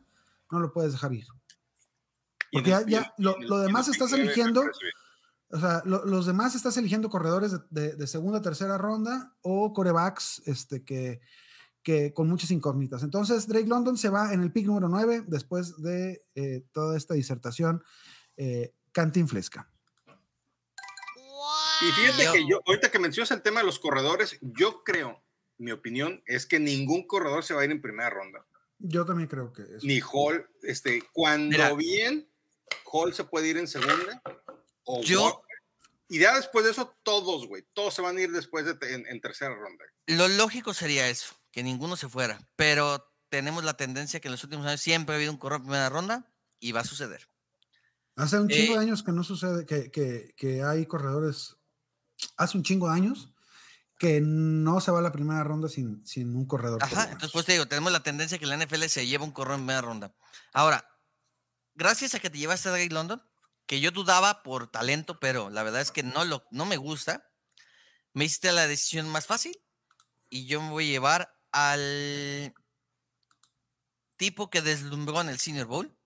no lo puedes dejar ir. Porque ya- ya lo- lo demás estás eligiendo. O sea, lo- los demás estás eligiendo corredores de, de- de segunda, tercera ronda o corebacks este, que, que con muchas incógnitas. Entonces, Drake London se va en el pick número 9 después de eh, toda esta disertación eh, cantinflesca. Y fíjate Yo- que yo, ahorita que mencionas el tema de los corredores, yo creo, mi opinión es que ningún corredor se va a ir en primera ronda. Yo también creo que es. Ni Hall, este, cuando Mira. bien, Hall se puede ir en segunda. O Yo- Walker. Y ya después de eso, todos, güey, todos se van a ir después de te- en, en tercera ronda. Lo lógico sería eso, que ninguno se fuera. Pero tenemos la tendencia que en los últimos años siempre ha habido un corredor en primera ronda y va a suceder. Hace un chingo Eh, de años que no sucede, que, que, que hay corredores. Hace un chingo de años que no se va a la primera ronda sin, sin un corredor. Ajá, entonces pues te digo, tenemos la tendencia que la NFL se lleva un corredor en primera ronda. Ahora, gracias a que te llevaste a Drake London, que yo dudaba por talento, pero la verdad es que no, lo, no me gusta, me hiciste la decisión más fácil y yo me voy a llevar al tipo que deslumbró en el Senior Bowl,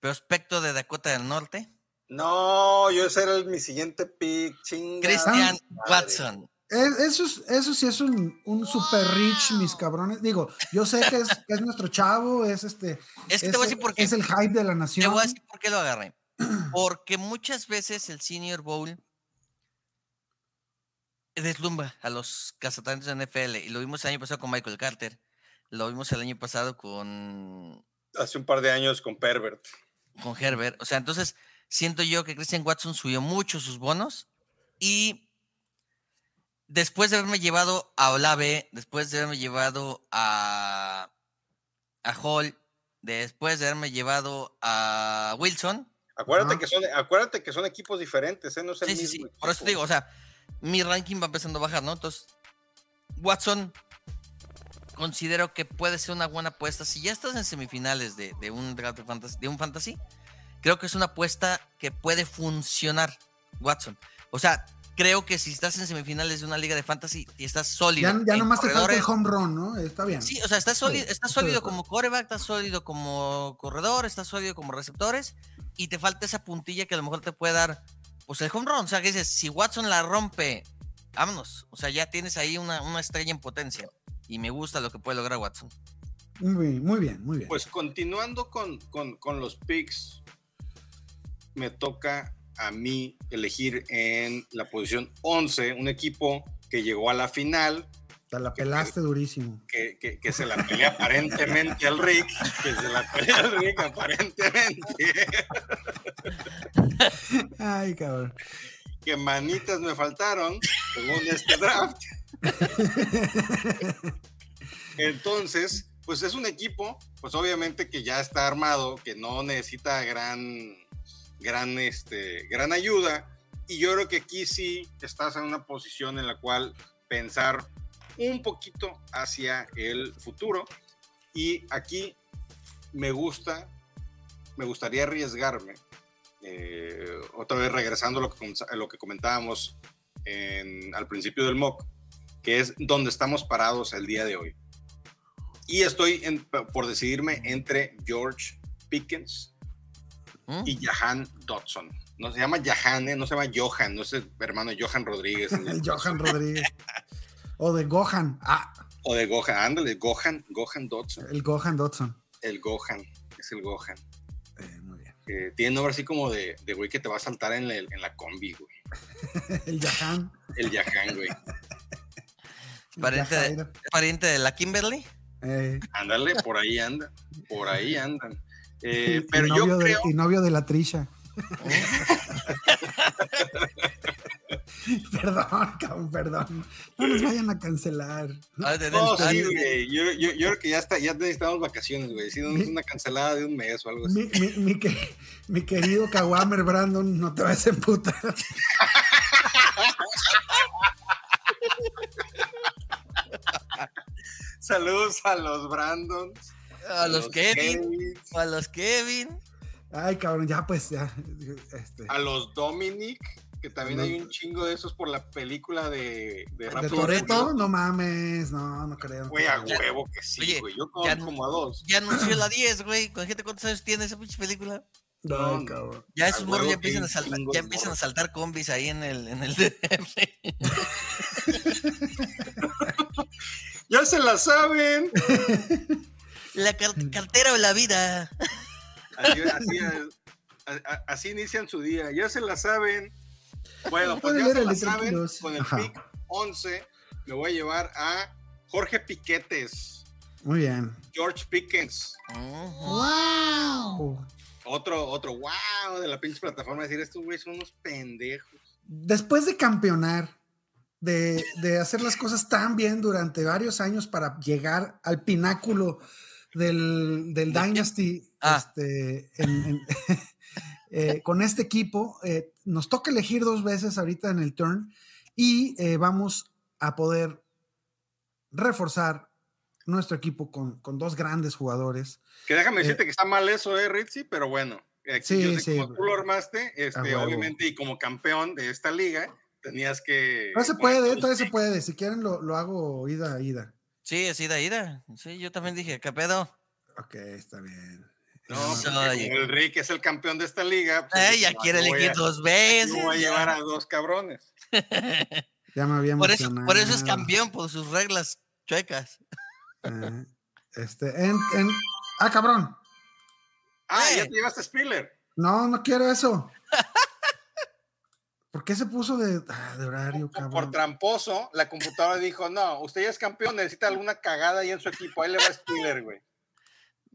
prospecto de Dakota del Norte, No, yo ese era el- mi siguiente pick, chinga. Christian madre. Watson. Es- Eso, es- eso sí es un, un super rich, mis cabrones. Digo, yo sé que es, que es nuestro chavo, es este. Es que te voy a decir por qué. Es el hype de la Te nación. voy a decir por qué lo agarré. Porque muchas veces el Senior Bowl deslumbra a los cazatalentos de NFL. Y lo vimos el año pasado con Michael Carter. Lo vimos el año pasado con, Hace un par de años con Pervert. con Herbert. O sea, entonces siento yo que Christian Watson subió mucho sus bonos. Y después de haberme llevado a Olave, después de haberme llevado a, a Hall, después de haberme llevado a Wilson, Acuérdate, que son, acuérdate que son equipos diferentes, ¿eh? No es el Sí, mismo sí. Por eso te digo, o sea, mi ranking va empezando a bajar, ¿no? Entonces, Watson, considero que puede ser una buena apuesta. Si ya estás en semifinales de, de un draft de fantasy, de un fantasy, creo que es una apuesta que puede funcionar, Watson. O sea, creo que si estás en semifinales de una liga de fantasy y estás sólido. Ya, ya nomás te falta el home run, ¿no? Está bien. Sí, o sea, estás sólido, Sí, estás sólido como coreback, estás sólido como corredor, estás sólido como receptores y te falta esa puntilla que a lo mejor te puede dar pues el home run. O sea, que dices, si Watson la rompe, vámonos. O sea, ya tienes ahí una, una estrella en potencia y me gusta lo que puede lograr Watson. Muy bien, muy bien, muy bien. Pues continuando con, con, con los picks, me toca a mí elegir en la posición 11 un equipo que llegó a la final, Te la pelaste durísimo. que, que- que se la pelea aparentemente al Rick, que se la pelea al Rick aparentemente, Ay, cabrón. que manitas me faltaron según este draft. Entonces, pues es un equipo, pues obviamente que ya está armado, que no necesita gran, gran, este, gran ayuda. Y yo creo que aquí sí estás en una posición en la cual pensar un poquito hacia el futuro. Y aquí me gusta, me gustaría arriesgarme. eh, otra vez regresando a lo que, lo que comentábamos en- al principio del mock, que es donde estamos parados el día de hoy. Y estoy por decidirme entre George Pickens ¿Mm? y Jahan Dodson. No se llama Jahan, ¿eh? no se llama Johan, no es el hermano Johan Rodríguez. El Johan Rodríguez. O de Gohan. Ah, O de Gohan, ándale, Gohan, Gohan Dodson. el Gohan Dodson. El Gohan, es el Gohan. Eh, muy bien. Eh, tiene nombre así como de, de güey que te va a saltar en, el- en la combi, güey. El Jahan. El Jahan, güey. Pariente pariente de la Kimberly. Eh, Ándale, por ahí anda. Por ahí andan. Eh, y- y pero yo novio de- creo. y novio de la Trisha. perdón, cabrón, perdón. No nos vayan a cancelar. Ah, de- No, sí, güey. Yo, yo, yo creo que ya está, ya necesitamos vacaciones, güey. Sí, Mi- una cancelada de un mes o algo así. Mi, mi, mi que- mi querido Kawamer Brandon, no te vayas a emputar. Saludos a los Brandon. A los Kevin, Kevin, a los Kevin. Ay, cabrón, ya pues, ya. Este, a los Dominic, que también Los- hay un chingo de esos por la película de, de ¿De Toreto? No mames, no, no creo. Güey, a huevo que sí, güey. Yo ya como a dos. Ya anunció la 10, güey. ¿Con gente cuántos años tiene esa pinche película? No, cabrón. Ya esos morros ya empiezan a saltar, ya empiezan a saltar combis ahí en el, en el DF. Ya se la saben. La car- cartera o la vida. Así, así, así inician su día. Ya se la saben. Bueno, pues Pueden ya se la saben, con el Ajá. pick 11 me voy a llevar a Jorge Piquetes, Muy bien. George Pickens. Ujú. ¡Wow! Otro, otro wow de la pinche plataforma. Decir, estos güeyes son unos pendejos. Después de campeonar, de, de hacer las cosas tan bien durante varios años para llegar al pináculo del, del. Dynasty, Ah. este, en- en- eh, con este equipo, eh, nos toca elegir dos veces ahorita en el turn y eh, vamos a poder reforzar nuestro equipo con, con dos grandes jugadores. Que déjame Eh, decirte que está mal eso, eh, Ritzy, pero bueno. Aquí Sí, yo sé que sí. Como tú lo armaste, este, obviamente, y como campeón de esta liga, tenías que. No se puede, todavía se puede. Si quieren, lo, lo hago ida a ida. Sí, es ida, ida. Sí, yo también dije, ¿qué pedo? Ok, está bien. No, como el Rick es el campeón de esta liga. pues, Eh, dije, ya no, quiere no elegir dos no veces. voy a ya. llevar a dos cabrones. ya me había Por eso, por eso es campeón, por sus reglas chuecas. Eh, este, en, en- ah, cabrón. Ah, Eh. ya te llevaste Spiller. No, no quiero eso. ¿Por qué se puso de, ah, de horario, Por, por cabrón? tramposo, la computadora dijo: No, usted ya es campeón, necesita alguna cagada ahí en su equipo. Ahí le va Spiller, güey.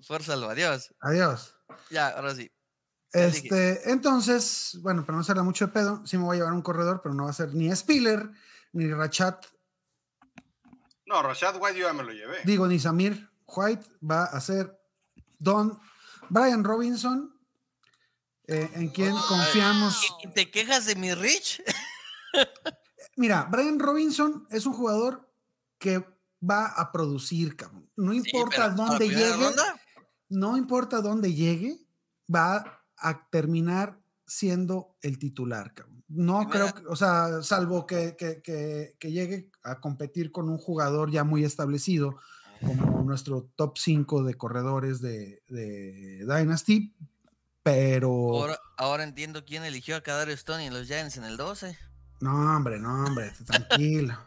Fuérzalo, adiós. Adiós. Ya, ahora sí. Este, entonces, bueno, para no hacerla mucho de pedo, sí me voy a llevar un corredor, pero no va a ser ni Spiller, ni Rachat, No, Rashad White yo ya me lo llevé. digo, ni Samir White, va a ser Don Brian Robinson, eh, en quien confiamos. ¿Y te quejas de mi Rich? Mira, Brian Robinson es un jugador que va a producir, cabrón. No importa dónde ¿a la primera llegue, ronda? no importa dónde llegue, va a terminar siendo el titular, cabrón. No creo, que, o sea, salvo que, que- que- que llegue a competir con un jugador ya muy establecido, como nuestro top 5 de corredores de, de Dynasty, pero... Ahora, ahora entiendo quién eligió a Kadar Stone y los Giants en el 12. No, hombre, no, hombre, tranquilo.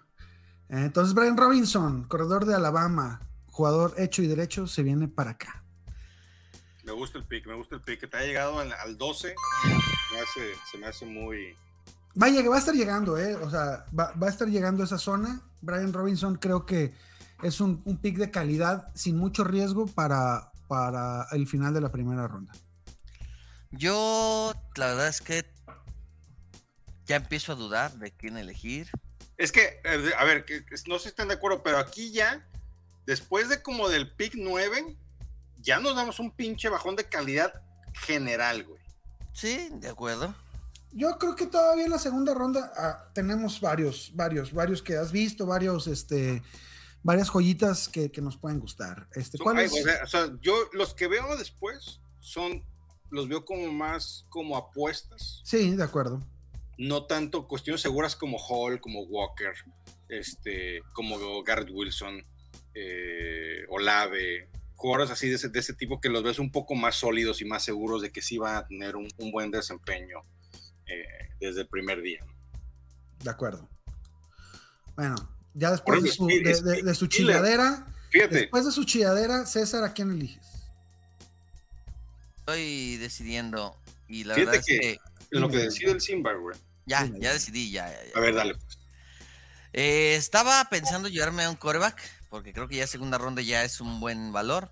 Entonces, Brian Robinson, corredor de Alabama, jugador hecho y derecho, se viene para acá. Me gusta el pick, me gusta el pick. Que te haya llegado al, al 12, me hace- se me hace muy. Vaya, que va a estar llegando, ¿eh? O sea, va, va a estar llegando a esa zona. Brian Robinson creo que es un, un pick de calidad sin mucho riesgo para, para el final de la primera ronda. Yo, la verdad es que ya empiezo a dudar de quién elegir. Es que, eh, a ver, no sé si están de acuerdo, pero aquí ya, después de como del pick 9, ya nos damos un pinche bajón de calidad general, güey. Sí, de acuerdo. Yo creo que todavía en la segunda ronda ah, tenemos varios, varios, varios que has visto, varios, este, varias joyitas que, que nos pueden gustar. Este, ¿cuál ay, es? o sea, o sea, yo los que veo después son, los veo como más como apuestas, Sí, de acuerdo. no tanto cuestiones seguras como Hall, como Walker, este, como Garrett Wilson, eh, Olave, jugadores así de ese, de ese tipo que los ves un poco más sólidos y más seguros de que sí van a tener un, un buen desempeño eh, desde el primer día. De acuerdo. Bueno, ya después de su, de, de- de su chilladera, Fíjate, después de su chilladera, César, ¿a quién eliges? Estoy decidiendo y la Fíjate verdad es que- que en lo que decide el Simba, güey. ya, ya decidí, ya, ya, ya. A ver, dale. pues. Eh, estaba pensando llevarme a un coreback, porque creo que ya segunda ronda ya es un buen valor.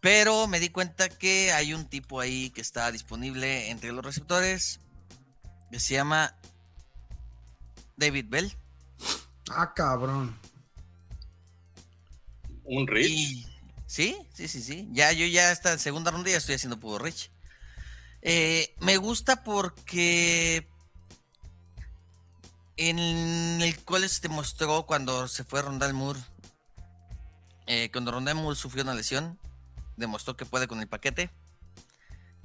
Pero me di cuenta que hay un tipo ahí que está disponible entre los receptores que se llama David Bell. Ah, cabrón. Un Rich. Sí, sí, sí, sí. Ya yo ya esta segunda ronda ya estoy haciendo puro Rich. Eh, me gusta porque en el cual se demostró cuando se fue Rondal Moore, eh, cuando Rondal Moore sufrió una lesión, demostró que puede con el paquete.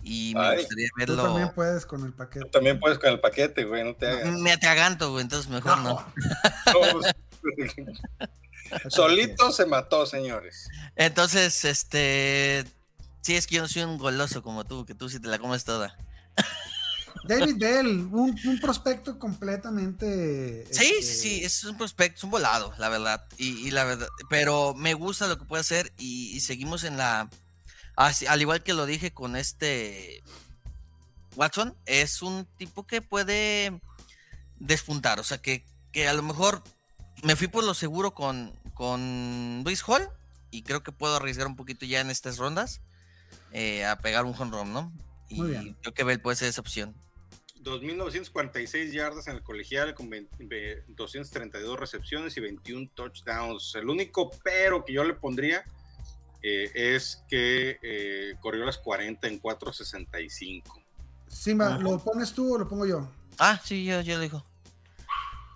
Y me Ay, gustaría Tú también verlo. puedes con el paquete. También puedes con el paquete, güey, no te hagas. Me atraganto, güey, entonces mejor no. Solito se mató, señores. Entonces, este. Sí, es que yo no soy un goloso como tú, que tú sí te la comes toda. David Bell, un, un prospecto completamente. Sí, este, sí, sí, es un prospecto, es un volado, la verdad. Y, y la verdad, pero me gusta lo que puede hacer y, y seguimos en la. así- al igual que lo dije con este. Watson es un tipo que puede despuntar. O sea, que, que a lo mejor me fui por lo seguro con, con Luis Hall y creo que puedo arriesgar un poquito ya en estas rondas eh, a pegar un home run, ¿no? Y Muy bien. creo que Bell puede ser esa opción. 2.946 yardas en el colegial con 20 ve- 232 recepciones y 21 touchdowns. El único pero que yo le pondría eh, es que eh, corrió las 40 en 4.65. Simba. ¿lo pones tú o lo pongo yo? Ah, sí, yo, yo lo digo.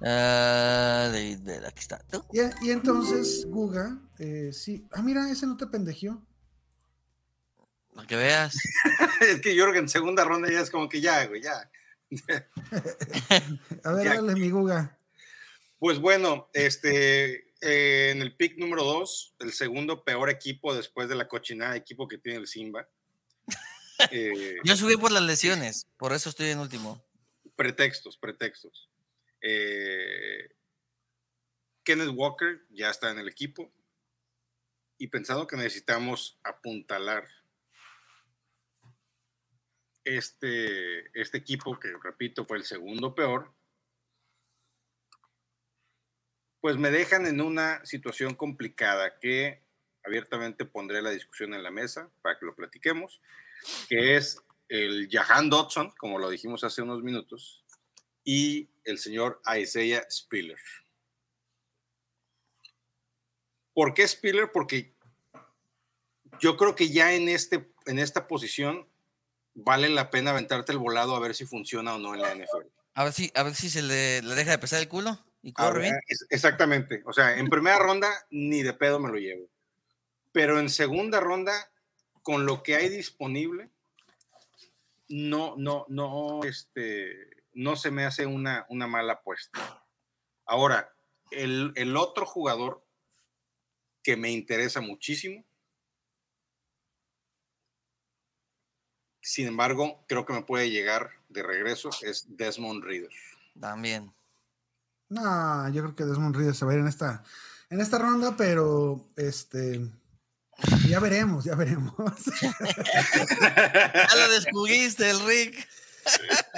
Ah, de- de- aquí está. Y, y entonces, Guga, eh, sí. Ah, mira, ese no te pendejió. Para que veas. es que Jorgen, en segunda ronda ya es como que ya, güey, ya. A ver, Ya. dale, mi Guga. Pues bueno, este, eh, en el pick número 2, el segundo peor equipo después de la cochinada de equipo que tiene el Simba. Eh, Yo subí por las lesiones, por eso estoy en último. pretextos, pretextos. Eh, Kenneth Walker ya está en el equipo y pensando que necesitamos apuntalar este, este equipo, que repito fue el segundo peor, pues me dejan en una situación complicada que abiertamente pondré la discusión en la mesa para que lo platiquemos, que es el Jahan Dodson, como lo dijimos hace unos minutos, y el señor Isaiah Spiller. ¿Por qué Spiller? Porque yo creo que ya en, este, en esta posición vale la pena aventarte el volado a ver si funciona o no en la NFL. A ver si, a ver si se le, le deja de pesar el culo y corre bien. Exactamente. O sea, en primera ronda ni de pedo me lo llevo. Pero en segunda ronda, con lo que hay disponible, no, no, no, este, no se me hace una, una mala apuesta. Ahora, el, el otro jugador que me interesa muchísimo, sin embargo, creo que me puede llegar de regreso, es Desmond Reader. También. No, yo creo que Desmond Reader se va a ir en esta, en esta ronda, pero este. Ya veremos, ya veremos. Ya lo descubriste, el Rick.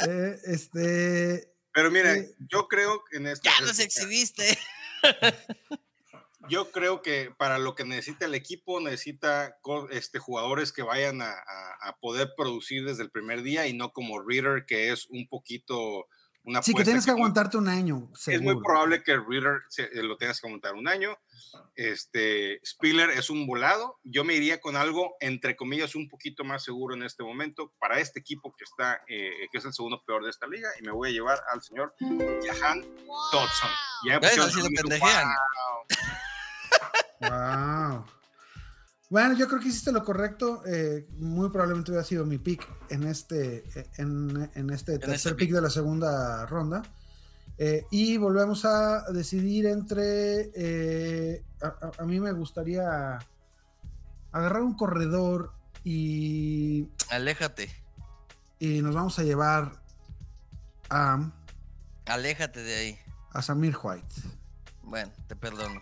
Eh, este. Pero mira, Sí. yo creo que en esta Ya nos exhibiste. Yo creo que para lo que necesita el equipo, necesita este, jugadores que vayan a, a- a poder producir desde el primer día y no como Reader, que es un poquito una Sí, que tienes que aguantarte un año. Es muy seguro. probable que Reader eh, lo tengas que aguantar un año. Este, Spiller es un volado. Yo me iría con algo, entre comillas, un poquito más seguro en este momento para este equipo que está, eh, que es el segundo peor de esta liga. Y me voy a llevar al señor Jahan Dodson. Ya pendejean. Wow. Bueno, yo creo que hiciste lo correcto. eh, muy probablemente hubiera sido mi pick en este, en, en este tercer este pick pick. de la segunda ronda. Eh, y volvemos a decidir entre. eh, a, a- a mí me gustaría agarrar un corredor y, Aléjate. y nos vamos a llevar a, Aléjate de ahí. a Samir White. Bueno, te perdono.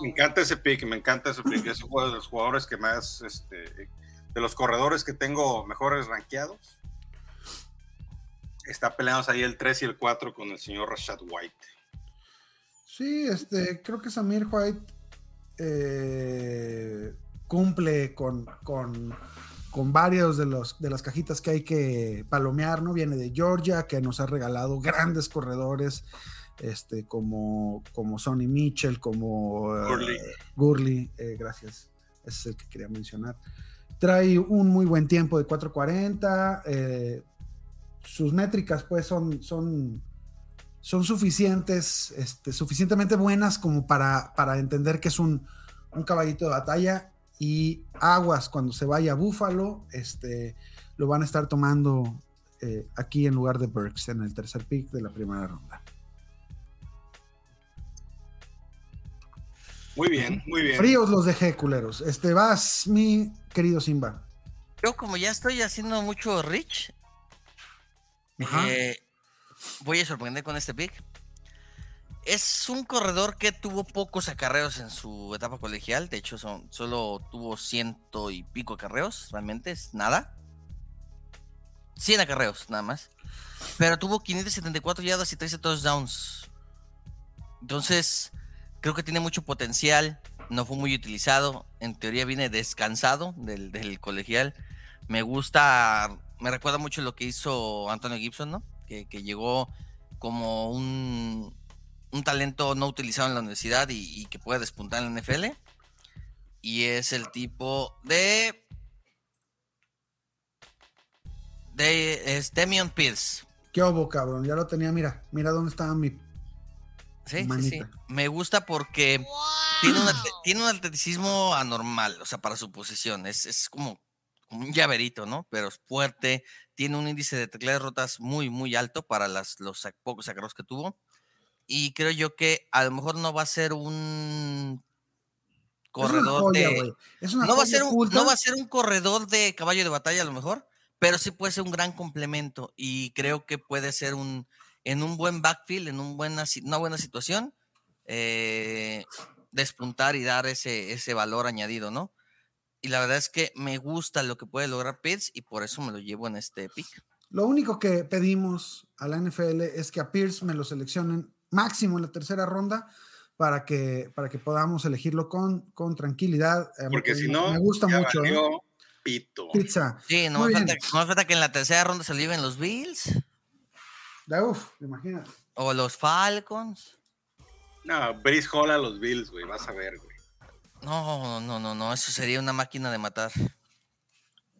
Me encanta ese pick, me encanta ese pick. Es uno de los jugadores que más, este, de los corredores que tengo mejores rankeados. Está peleados ahí el 3 y el 4 con el señor Rashad White. Sí, este, creo que Samir White eh, cumple con, con, con varios de, los, de las cajitas que hay que palomear, ¿no? Viene de Georgia, que nos ha regalado grandes corredores, este, como, como Sonny Mitchell, como eh, Gurley. Gurley, eh, gracias, ese es el que quería mencionar. Trae un muy buen tiempo de 4.40, eh, sus métricas pues son, son, son suficientes, este, suficientemente buenas como para, para entender que es un, un caballito de batalla y aguas cuando se vaya a Búfalo, este, lo van a estar tomando eh, aquí en lugar de Burks en el tercer pick de la primera ronda. Muy bien, muy bien. Fríos los dejé, culeros. Este, vas, mi querido Simba. Yo como ya estoy haciendo mucho rich, Ajá. eh, voy a sorprender con este pick. Es un corredor que tuvo pocos acarreos en su etapa colegial. De hecho, son, solo tuvo ciento y pico acarreos. Realmente es nada. 100 acarreos, nada más. Pero tuvo 574 yardas y 13 touchdowns. Entonces, creo que tiene mucho potencial. No fue muy utilizado. En teoría viene descansado del, del colegial. Me gusta, me recuerda mucho lo que hizo Antonio Gibson, ¿no? Que, llegó como un, talento no utilizado en la universidad y, y que puede despuntar en la NFL. Y es el tipo de. De. Es Demion Pierce. ¿Qué hubo, cabrón? Ya lo tenía, mira. Mira dónde estaba mi. Sí, sí, sí. Me gusta porque tiene, un, tiene un atleticismo anormal, o sea, para su posición. Es, es como, como un llaverito, ¿no? Pero es fuerte. Tiene un índice de teclas rotas muy, muy alto para las, los pocos acarreos que tuvo. Y creo yo que a lo mejor no va a ser un corredor joya, de. No va, a ser un, no va a ser un corredor de caballo de batalla a lo mejor, pero sí puede ser un gran complemento y creo que puede ser un en un buen backfield, en un buena, una buena situación, eh, despuntar y dar ese, ese valor añadido, ¿no? Y la verdad es que me gusta lo que puede lograr Pitts y por eso me lo llevo en este pick. Lo único que pedimos a la NFL es que a Pierce me lo seleccionen máximo en la tercera ronda para que, para que podamos elegirlo con, con tranquilidad. Porque si no, me gusta mucho. ¿eh? valió pito. Pizza. Sí, no me, falta, no me falta que en la tercera ronda se lo lleven los Bills Da, Uf, imagínate. o los Falcons. No, Brice Hall a los Bills, güey, vas a ver, güey. No, no, no, no, eso sería una máquina de matar.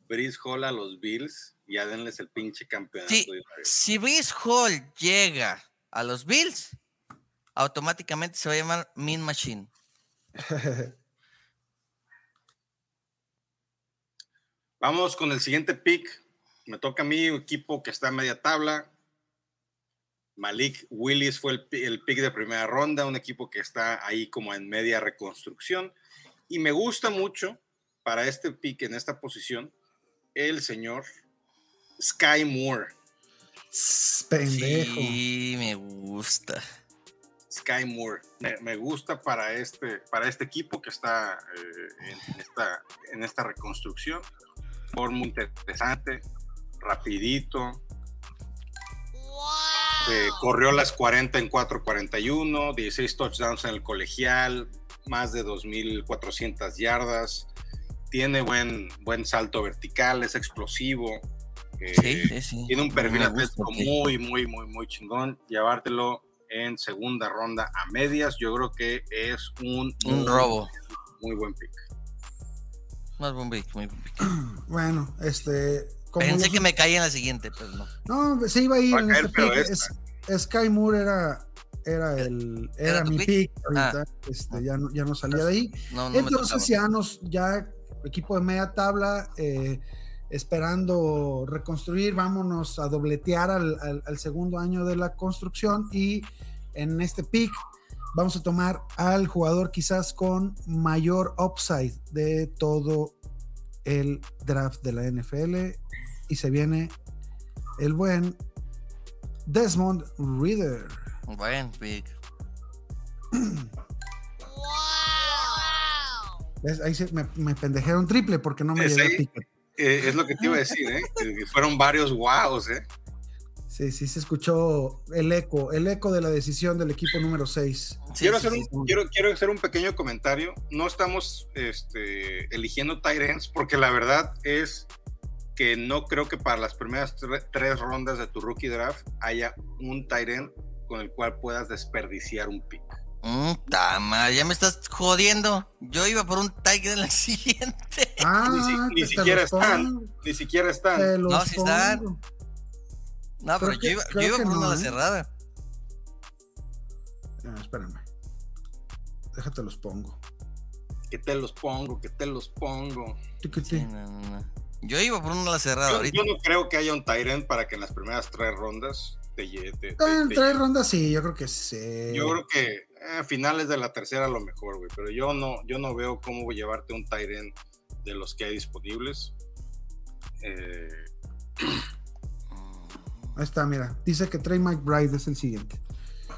Brice Hall a los Bills, ya denles el pinche campeonato. Sí, si Brice Hall llega a los Bills, automáticamente se va a llamar Min Machine. Vamos con el siguiente pick. Me toca a mí, un equipo que está a media tabla. Malik Willis fue el, el pick de primera ronda, un equipo que está ahí como en media reconstrucción. Y me gusta mucho para este pick en esta posición el señor Sky Moore. Pendejo. Sí, me gusta. Sky Moore. Me, me gusta para este, para este equipo que está eh, en, esta, en esta reconstrucción. Forma interesante, rapidito. Eh, corrió las 40 en 4.41, 16 touchdowns en el colegial, más de 2.400 yardas. Tiene buen, buen salto vertical, es explosivo. eh, Sí, sí, sí. tiene un perfil atlético muy, muy, muy, muy chingón. Llevártelo en segunda ronda a medias, yo creo que es un, Un muy- robo. Muy buen pick. Más buen pick, muy buen pick. Bueno, este. Como Pensé los- que me caía en la siguiente, pero no. No, se iba a ir Va en caer, este pick. Es- Sky Moore era, era, el, era, ¿Era tu mi pick? pick. Ahorita este, ya, no, ya no salía de ahí. No, no me Entonces ya nos, ya equipo de media tabla, eh, esperando reconstruir, vámonos a dobletear al, al- al segundo año de la construcción y en este pick vamos a tomar al jugador quizás con mayor upside de todo el draft de la NFL y se viene el buen Desmond Reader. Buen pick. ¿Ves? Ahí se- me, me pendejaron triple porque no me Es llegó el pick. Eh, es lo que te iba a decir, ¿eh? Que fueron varios wows, ¿eh? Sí, sí, se escuchó el eco, el eco de la decisión del equipo número 6. Sí, quiero, sí, hacer sí. un, quiero, quiero hacer un pequeño comentario. No estamos este, eligiendo ends porque la verdad es que no creo que para las primeras tre- tres rondas de tu rookie draft haya un end con el cual puedas desperdiciar un pick. Mm, ta madre, ya me estás jodiendo. Yo iba por un Tiger en la siguiente. Ah, Ni si- siquiera están. pongo, Ni siquiera están. No, sí están. pongo. No, pero yo iba, yo iba por no, una ¿eh? cerrada. Ah, espérame. Déjate los pongo. Que te los pongo, que te los pongo. Sí, no, no, no. Yo iba por una cerrada Yo, ahorita. yo no creo que haya un end para que en las primeras tres rondas te lleve. Ah, tres rondas sí, yo creo que sí. Yo creo que eh, a finales de la tercera a lo mejor, güey, pero yo no, yo no veo cómo llevarte un Tyren de los que hay disponibles. Eh, Ahí está, mira. Dice que Trey McBride es el siguiente.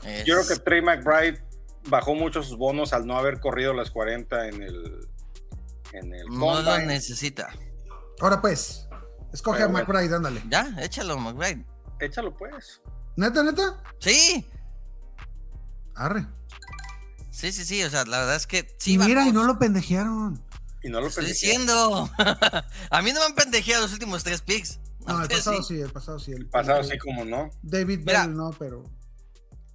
Es- yo creo que Trey McBride bajó mucho sus bonos al no haber corrido las 40 en el, en el no lo necesita. Ahora pues, Escoge Pero a bueno. McBride, ándale. Ya, échalo, McBride. Échalo pues. ¿Neta, neta? Sí, Arre. sí, sí, sí. O sea, la verdad es que sí. y mira, y no lo pendejearon. Y no lo Estoy diciendo. a mí no me han pendejeado los últimos tres picks. No, el pasado sí. sí, el pasado sí. El Pasado el- así como no. David Mira. Bell no, pero.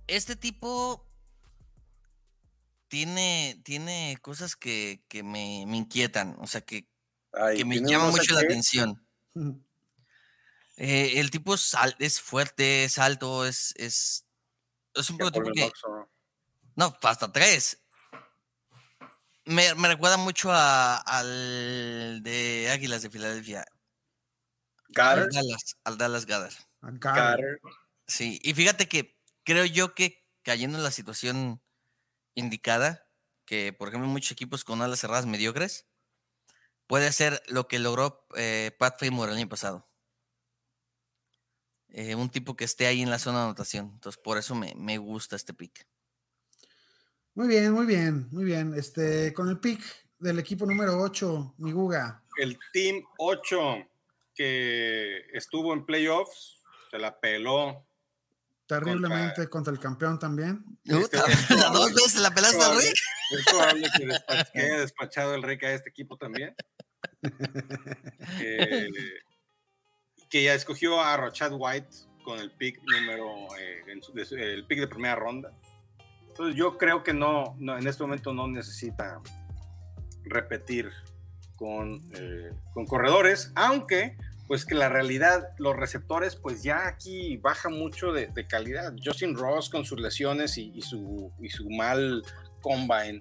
Este tipo tiene, tiene cosas que, que me, me inquietan. O sea, que, Ay, que me sé mucho la qué. atención. Eh, el tipo es, fuerte, es alto, es, es, es un el que. No, hasta tres. Me, me recuerda mucho a- al de Águilas de Filadelfia. Al Dallas, al Dallas Goddard. Sí, y fíjate que creo yo que cayendo en la situación indicada, que por ejemplo muchos equipos con alas cerradas mediocres, puede ser lo que logró eh, Pat Faymore el año pasado. Eh, un tipo que esté ahí en la zona de anotación. Entonces, por eso me, me gusta este pick. Muy bien, muy bien, muy bien. Este, con el pick del equipo número 8, mi Guga. El Team 8 que estuvo en playoffs, se la peló. Terriblemente contra, el campeón también. Este, dos veces la pelaste al Rick. Es probable que, despach- que haya despachado el Rick a este equipo también. Que ya escogió a Rochad White con el pick número, eh, el pick de primera ronda. Entonces yo creo que no, no en este momento no necesita repetir con, eh, con corredores, aunque pues que la realidad, los receptores, pues ya aquí baja mucho de, de calidad. Justin Ross con sus lesiones y, y su, y su mal combine.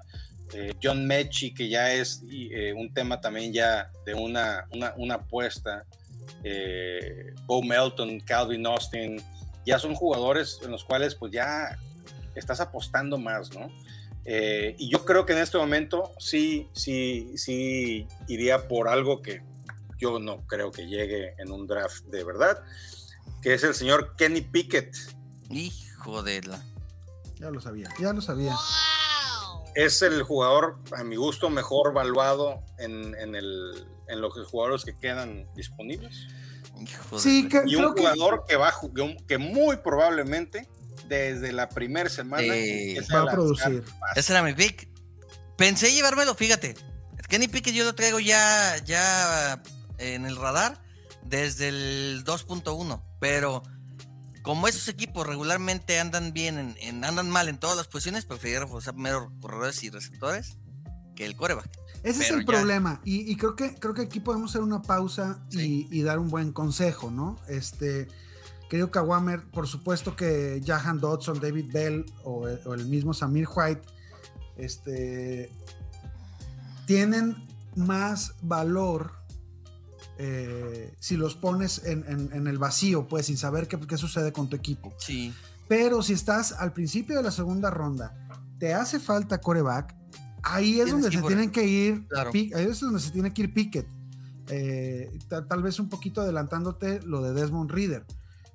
Eh, John Mechie, que ya es y, eh, un tema también ya de una, una, una apuesta. Eh, Bo Melton, Calvin Austin, ya son jugadores en los cuales pues ya estás apostando más, ¿no? Eh, y yo creo que en este momento sí, sí, sí iría por algo que yo no creo que llegue en un draft de verdad, que es el señor Kenny Pickett. Hijo de la. Ya lo sabía, ya lo sabía. Es el jugador, a mi gusto, mejor valuado en, en, el, en los jugadores que quedan disponibles. Sí, la- que, Y un jugador que va que un- que muy probablemente desde la primera semana Sí. empiece Va a producir. Ese era mi pick. Pensé llevármelo, fíjate. Kenny Pickett yo lo traigo ya, ya en el radar desde el 2.1. Pero como esos equipos regularmente andan bien, en, en- andan mal en todas las posiciones, preferí reforzar primero corredores y receptores que el coreback. ese es el ya- problema. Y, y creo que creo que aquí podemos hacer una pausa y, y dar un buen consejo, ¿no? Este, querido Kawamer, por supuesto que Jahan Dodson, David Bell o el, o el mismo Samir White, este, tienen más valor eh, si los pones en, en- en el vacío, pues sin saber qué, qué sucede con tu equipo. Sí. Pero si estás al principio de la segunda ronda, te hace falta coreback, ahí es donde se tienen que ir, Claro. Ahí es donde se tiene que ir Pickett. Eh, ta- tal vez un poquito adelantándote lo de Desmond Reader.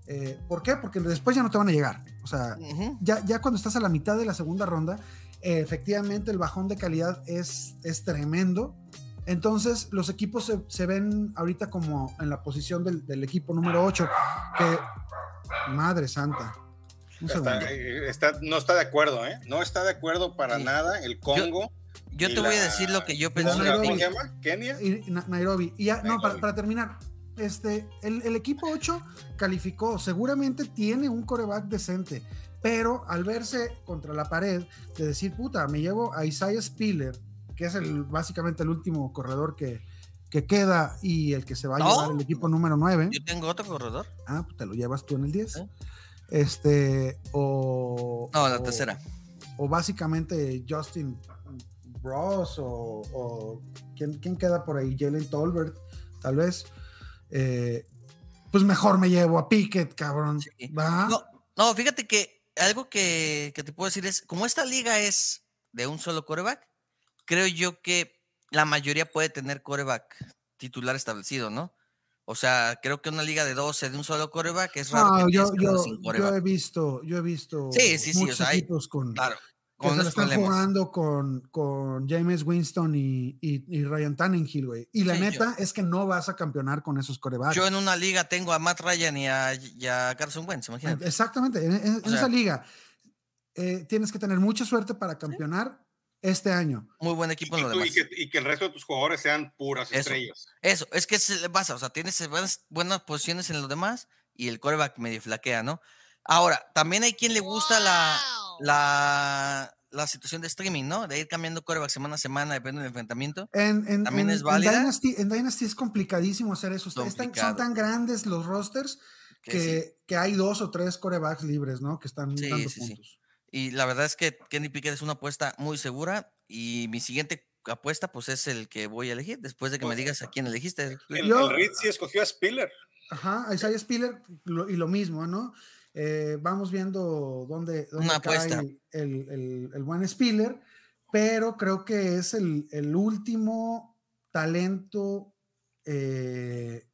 Eh, ¿Por qué? Porque después ya no te van a llegar. O sea, ya, ya cuando estás a la mitad de la segunda ronda, eh, efectivamente el bajón de calidad es, es tremendo. Entonces los equipos se, se ven ahorita como en la posición del, del equipo número 8, que... Madre santa. Un Está- segundo. eh, está- no está de acuerdo, ¿eh? No está de acuerdo para Sí. nada el Congo. Yo te voy a decir lo que yo pensé. ¿Cómo Nairobi. se llama? ¿Kenia? Y Na- Nairobi. Y ya, no, para terminar, este, el, el equipo 8 calificó, seguramente tiene un coreback decente, pero al verse contra la pared de decir, puta, me llevo a Isaiah Spiller, que es el, básicamente el último corredor que, que queda y el que se va a No. llevar el equipo número 9. Yo tengo otro corredor. Ah, pues te lo llevas tú en el 10. ¿Sí? Este, o. No, la o- tercera. O básicamente Justin Ross, o, o ¿quién, quién queda por ahí? Jalen Tolbert, tal vez. Eh, pues mejor me llevo a Pickett, cabrón. Sí. ¿Va? No, no, fíjate que algo que, que te puedo decir es, como esta liga es de un solo coreback, creo yo que la mayoría puede tener coreback titular establecido, ¿no? O sea, creo que una liga de 12 de un solo coreback es raro. No, que yo, yo, sin yo he visto, yo he visto Sí, sí, sí, o muchos sea, hay- equipos con, Claro, Que con se la esos están problemas. jugando con, con James Winston y, y- y Ryan Tannehill, güey. Y la neta es que no vas a campeonar con esos corebacks. Yo en una liga tengo a Matt Ryan y a, y a Carson Wentz, imagínate. Exactamente, en, en- en O sea- esa liga eh, tienes que tener mucha suerte para campeonar este año. Muy buen equipo Y, en lo tú- demás. y que, y que el resto de tus jugadores sean puras Eso. estrellas. Eso, es que se le pasa, o sea, tienes buenas, buenas posiciones en los demás y el coreback medio flaquea, ¿no? Ahora, también hay quien le gusta la, la, la situación de streaming, ¿no? De ir cambiando coreback semana a semana, depende del enfrentamiento. En, en- ¿También en- es en válida? Dynasty, en Dynasty es complicadísimo hacer eso. Están- son tan grandes los rosters Que que, sí. que hay dos o tres corebacks libres, ¿no? Que están Sí, dando sí, sí. puntos. Y la verdad es que Kenny Pickett es una apuesta muy segura y mi siguiente apuesta pues es el que voy a elegir después de que me digas a quién elegiste. El, Yo- el Reed sí escogió a Spiller. Ajá, Isaiah Spiller lo- y lo mismo, ¿no? Eh, vamos viendo dónde, dónde Una cae apuesta. el, el- el buen Spiller, pero creo que es el, el último talento eh,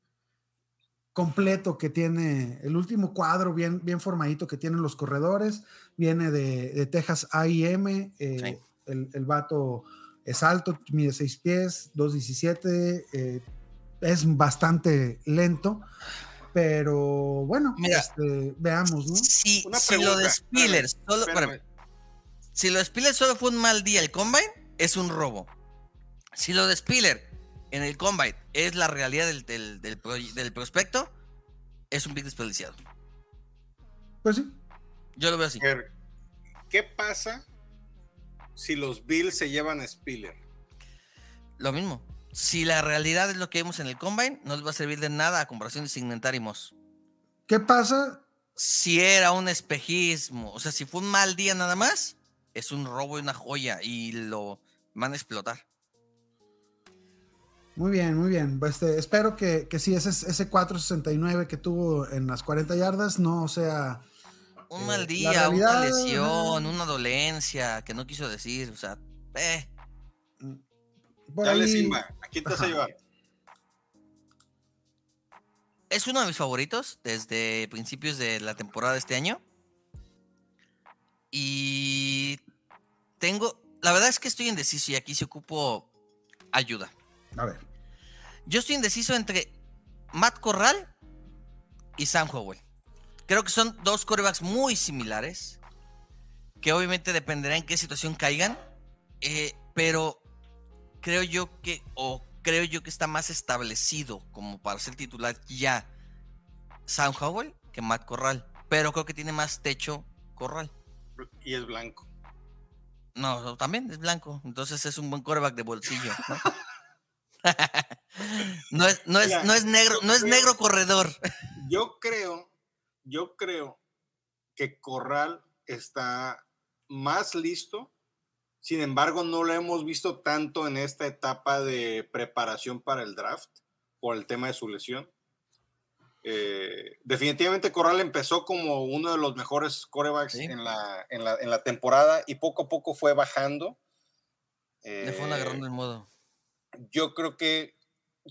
completo que tiene, el último cuadro bien, bien formadito que tienen los corredores, viene de, de Texas AM, eh, Sí. el, el vato es alto, mide 6 pies, 2.17, eh, es bastante lento, pero bueno, Mira. este, veamos, ¿no? Si, Una si lo de Spiller solo, espérame. espérame. si lo de Spiller solo fue un mal día el combine, es un robo. Si lo de Spiller en el combine es la realidad del, del, del proy- del prospecto, es un pick desperdiciado. Pues sí, Yo lo veo así. A ver, ¿Qué pasa si los Bills se llevan a Spiller? Lo mismo. Si la realidad es lo que vemos en el combine, no les va a servir de nada a comparación de Signetar y Moss. ¿qué pasa? Si era un espejismo, o sea, si fue un mal día nada más, es un robo y una joya y lo van a explotar. Muy bien, muy bien. Pues, este, espero que, que sí, ese, ese 469 que tuvo en las 40 yardas no sea... Un Eh, mal día, una lesión, una dolencia que no quiso decir, o sea, eh. Por Dale, ahí- Simba, ¿a quién te vas a llevar? Es uno de mis favoritos desde principios de la temporada de este año. Y tengo, la verdad es que estoy indeciso y aquí se ocupo ayuda. A ver, Yo estoy indeciso entre Matt Corral y Sam Howell. Creo que son dos corebacks muy similares, que obviamente dependerá en qué situación caigan, eh, pero creo yo que, o creo yo que está más establecido como para ser titular ya Sam Howell que Matt Corral, pero creo que tiene más techo Corral. Y es blanco. No, también es blanco, entonces es un buen coreback de bolsillo. ¿no? no es, no es, Mira, no es negro, no es creo- negro corredor. Yo creo, yo creo que Corral está más listo. Sin embargo, no lo hemos visto tanto en esta etapa de preparación para el draft por el tema de su lesión. Eh, definitivamente Corral empezó como uno de los mejores corebacks Sí. en, la, en, la, en la temporada y poco a poco fue bajando. Le fueron Eh, agarrando el modo. Yo creo que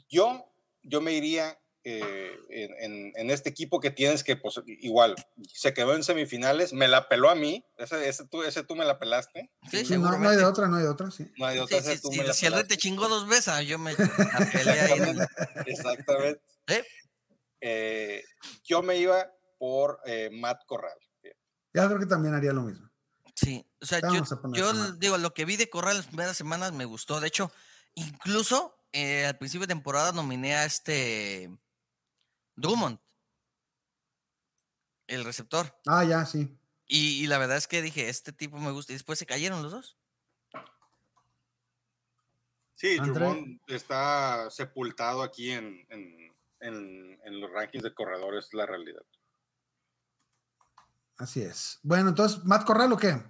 yo, yo me iría eh, en, en- en este equipo que tienes que, pues, igual, se quedó en semifinales, me la peló a mí, ese, ese, tú, ese tú me la pelaste, Sí, Sí, no, no hay de otra, no hay de otra, sí. no hay de otra, sí, ese tú sí, me la si el rey te chingó dos veces, ah, yo me la peleé ahí Exactamente. ¿Eh? Eh, yo me iba por eh, Matt Corral. Ya creo que también haría lo mismo. Sí, o sea, yo, Vamos yo mano. digo, lo que vi de Corral las primeras semanas me gustó. De hecho, incluso eh, al principio de temporada nominé a este Drummond, el receptor. Ah, ya, sí. Y, y la verdad es que dije, este tipo me gusta. Y después se cayeron los dos. Sí, André. Drummond está sepultado aquí en, en- en- en los rankings de corredores, la realidad. Así es. Bueno, entonces, ¿Matt Corral o qué?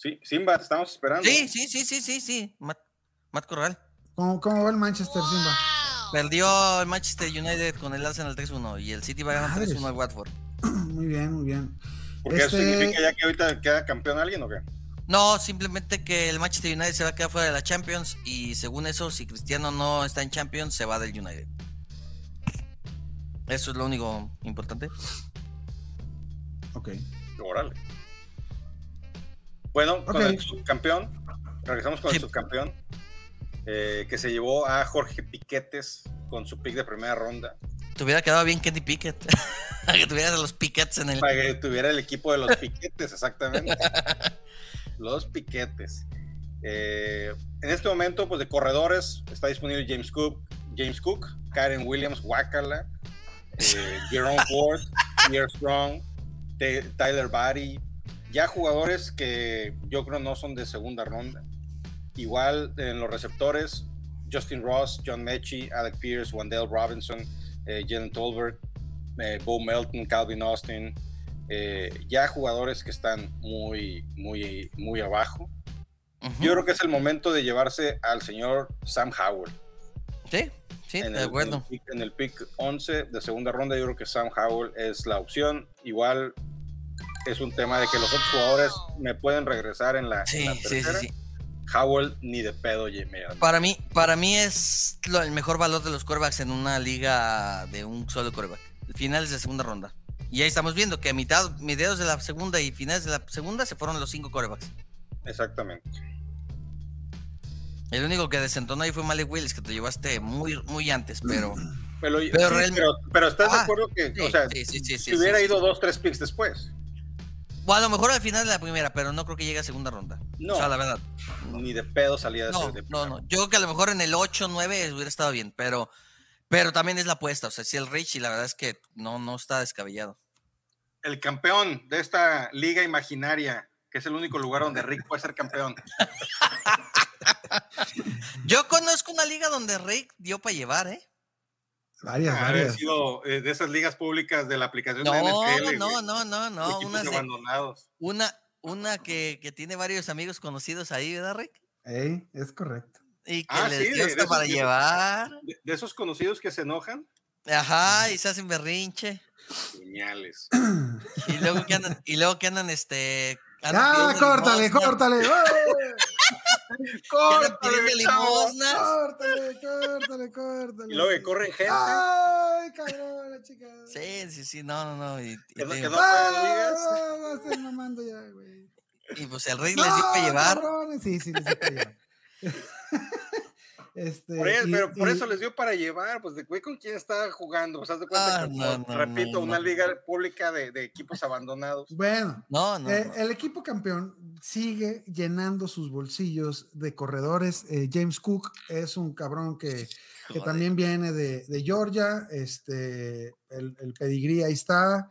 Sí, Simba, te estamos esperando. Sí, sí, sí, sí, sí, sí. Matt, Matt Corral. ¿Cómo, cómo va el Manchester, Simba? Perdió el Manchester United con el Arsenal 3-1 y el City va a ganar Madres. 3-1 al Watford. Muy bien, muy bien. Porque eso Este- significa ya que ahorita queda campeón alguien o qué? No, simplemente que el Manchester United se va a quedar fuera de la Champions y según eso, si Cristiano no está en Champions, se va del United. Eso es lo único importante. Ok. Órale. Bueno, con el subcampeón, regresamos con el subcampeón, eh, que se llevó a Jorge Piquetes con su pick de primera ronda, Te hubiera quedado bien Kenny Pickett. que tuvieras los Pickets en el. para que tuviera el equipo de los piquetes, exactamente. los piquetes. Eh, en este momento, pues de corredores, está disponible James Cook, James Cook, Karen Williams, Wakala, eh, Jerome Ford, Pierre Strong, Ty- Tyler Barry, ya jugadores que yo creo no son de segunda ronda. Igual en los receptores, Justin Ross, John Mechie, Alec Pierce, Wendell Robinson, eh, Jalen Tolbert, eh, Bo Melton, Calvin Austin, eh, ya jugadores que están muy, muy, muy abajo. Yo creo que es el momento de llevarse al señor Sam Howell. Sí, sí, en, de el, acuerdo. en el pick- en el pick 11 de segunda ronda, yo creo que Sam Howell es la opción. Igual es un tema de que los otros jugadores me pueden regresar en la, en Sí, la sí, sí. Howell ni de pedo, me Para mí, para mí es lo- el mejor valor de los corebacks en una liga de un solo coreback. Finales de segunda ronda. Y ahí estamos viendo que a mitad, mediados de la segunda y finales de la segunda se fueron los cinco corebacks. Exactamente. El único que desentonó ahí fue Malik Willis, que te llevaste muy, muy antes, pero. Pero, Pero sí, real- pero, pero estás de Ah, acuerdo que, sí, o sea, sí, si hubiera ido dos, tres picks después, Bueno, a lo mejor al final de la primera, pero no creo que llegue a segunda ronda. No. O sea, la verdad. ni de pedo salía de No, ese- de no, no. Yo creo que a lo mejor en el 8, 9 hubiera estado bien, pero, pero también es la apuesta. O sea, si el Rich, y la verdad es que no, no está descabellado. El campeón de esta liga imaginaria, que es el único lugar donde Rick puede ser campeón. Yo conozco una liga donde Rick dio para llevar, ¿eh? Varias, Haber varias. sido eh, de esas ligas públicas de la aplicación de No, NFL. no, no, no, no. Una, de- abandonados. una, una que, que tiene varios amigos conocidos ahí, ¿verdad, Rick? Ey, es correcto. Y que Ah, les sí, dio de- de esos para que- llevar. De, de esos conocidos que se enojan, Ajá, y se hacen berrinche. señales. Y luego que andan, y luego que andan, este. andan ¡Ah, córtale, córtale! ¡Córtale, limosnas. ¡Córtale, córtale, córtale! Y luego que corren gente. ¡Ay, cabrón, la chica! Sí, sí, sí, no, no, no. Y, y Que no- no ¡Ah, no, no, estoy mamando ya, güey! y pues el Rick les para ¡No, llevar. cabrones! Sí, sí, les dio para llevar. este, Por eso, y- pero por y- eso les dio para llevar, pues de güey con quién estaba jugando. Haz de cuenta Ah, que, no, no, repito, no, una no. liga pública de, de equipos abandonados. Bueno, No, no. Eh, no. el equipo campeón sigue llenando sus bolsillos de corredores. Eh, James Cook es un cabrón que, también viene de, de Georgia. Este, el, el pedigrí ahí está.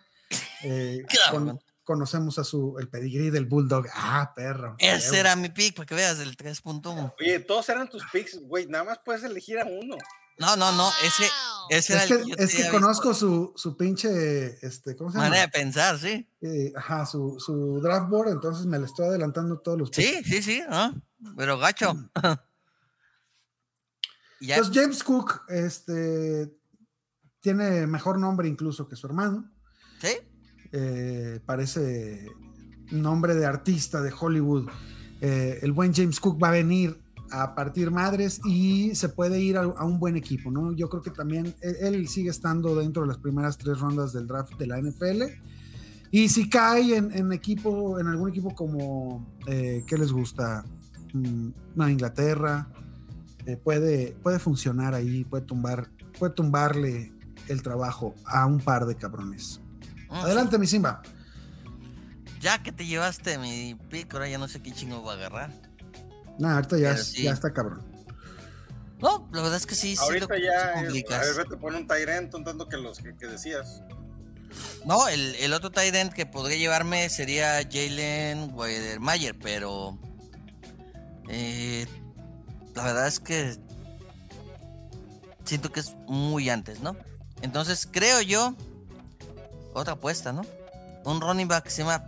Eh, con- conocemos a su el pedigrí del Bulldog. Ah, perro. Ese era mi pick, para que veas, el 3.1. Oye, todos eran tus picks, güey. Nada más puedes elegir a uno. No, no, no. Ese, ese era Es el que, es que conozco su, su pinche, este, ¿cómo se llama? manera de pensar, sí. Eh, ajá, su, su draft board, entonces me le estoy adelantando todos los Sí, sí, sí, ¿no? Pero gacho. Y ya, Entonces James Cook este, tiene mejor nombre incluso que su hermano. ¿sí? Eh, parece nombre de artista de Hollywood. Eh, el buen James Cook va a venir a partir madres y se puede ir a, un buen equipo, ¿no? Yo creo que también él, él sigue estando dentro de las primeras tres rondas del draft de la NFL. Y si cae en, equipo, en algún equipo como, eh, ¿qué les gusta? Mm, no, Inglaterra, eh, puede, puede funcionar ahí, puede tumbar, puede tumbarle el trabajo a un par de cabrones. Mm, Adelante, mi Simba. Ya que te llevaste mi pick, ahora ya no sé qué chingo voy a agarrar. Nah, ahorita ya, es- sí. ya está cabrón. No, la verdad es que sí, sí. Ahorita lo- ya, sí eh, a ver, vete, pon un Tyrant, un tanto que los que, que decías. No, el, el otro end que podría llevarme sería Jalen Weidermayer, pero eh, la verdad es que siento que es muy antes, ¿no? Entonces creo yo otra apuesta, ¿no? Un running back que se llama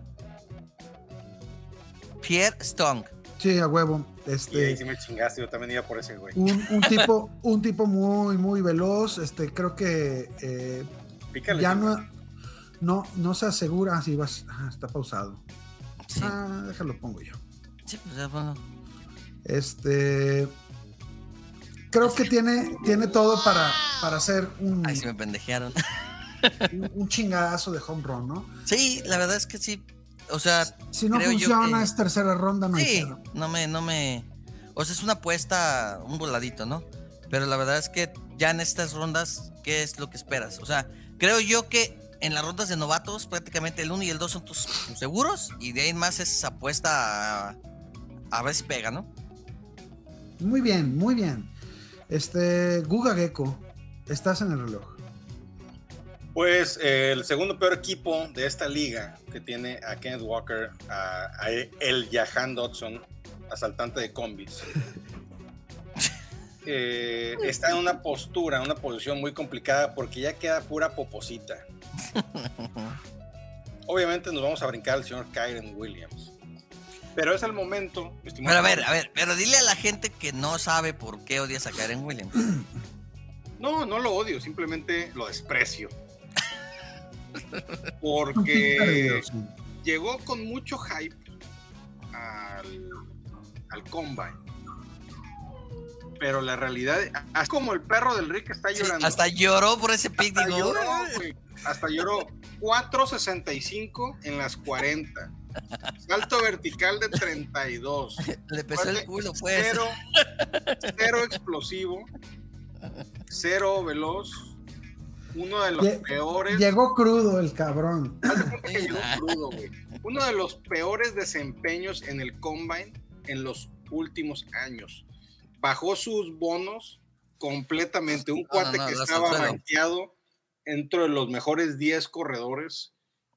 Pierre Strong. Sí, a huevo. Y ahí Este, sí me chingaste, yo también iba por ese, güey. un, un tipo, un tipo muy, muy veloz. Este, creo que eh, Pícale. ya no, no, no se asegura si vas. ah, está pausado. Sí, Ah, déjalo pongo yo. sí, pues ya, bueno. Este. Creo que tiene, tiene todo para, para ser un. Ahí sí me pendejearon. un, chingadazo de home run, ¿no? Sí, la verdad es que sí. O sea, Si no Creo funciona, que- es tercera ronda, no sí, no me, no me. O sea, es una apuesta, un voladito, ¿no? Pero la verdad es que ya en estas rondas, ¿qué es lo que esperas? O sea, creo yo que en las rondas de novatos, prácticamente el 1 y el 2 son tus, tus seguros, y de ahí en más es apuesta a, a ver si pega, ¿no? Muy bien, muy bien. Este, Guga Gecko, estás en el reloj. Pues eh, el segundo peor equipo de esta liga, que tiene a Kenneth Walker, a, a el Jahan Dodson, asaltante de combis, eh, está en una postura, una posición muy complicada porque ya queda pura poposita. Obviamente nos vamos a brincar al señor Kyren Williams. Pero es el momento. estimado Pero a ver, a ver, pero dile a la gente que no sabe por qué odias a Karen Williams. No, no lo odio, simplemente lo desprecio. Porque llegó con mucho hype al, al combine. Pero la realidad, así como el perro del Rick está Sí, llorando. hasta lloró por ese pick, hasta digo. lloró, güey. Hasta lloró 4.65 en las 40. Salto vertical de 32. Le pesó el culo, pues. Cero, cero explosivo. Cero veloz. Uno de los Lle- peores. Llegó crudo el cabrón. Haz de cuenta que llegó crudo, güey. Uno de los peores desempeños en el combine en los últimos años. Bajó sus bonos completamente. Un No, cuate no, no, que estaba suelo. rankeado entre los mejores 10 corredores,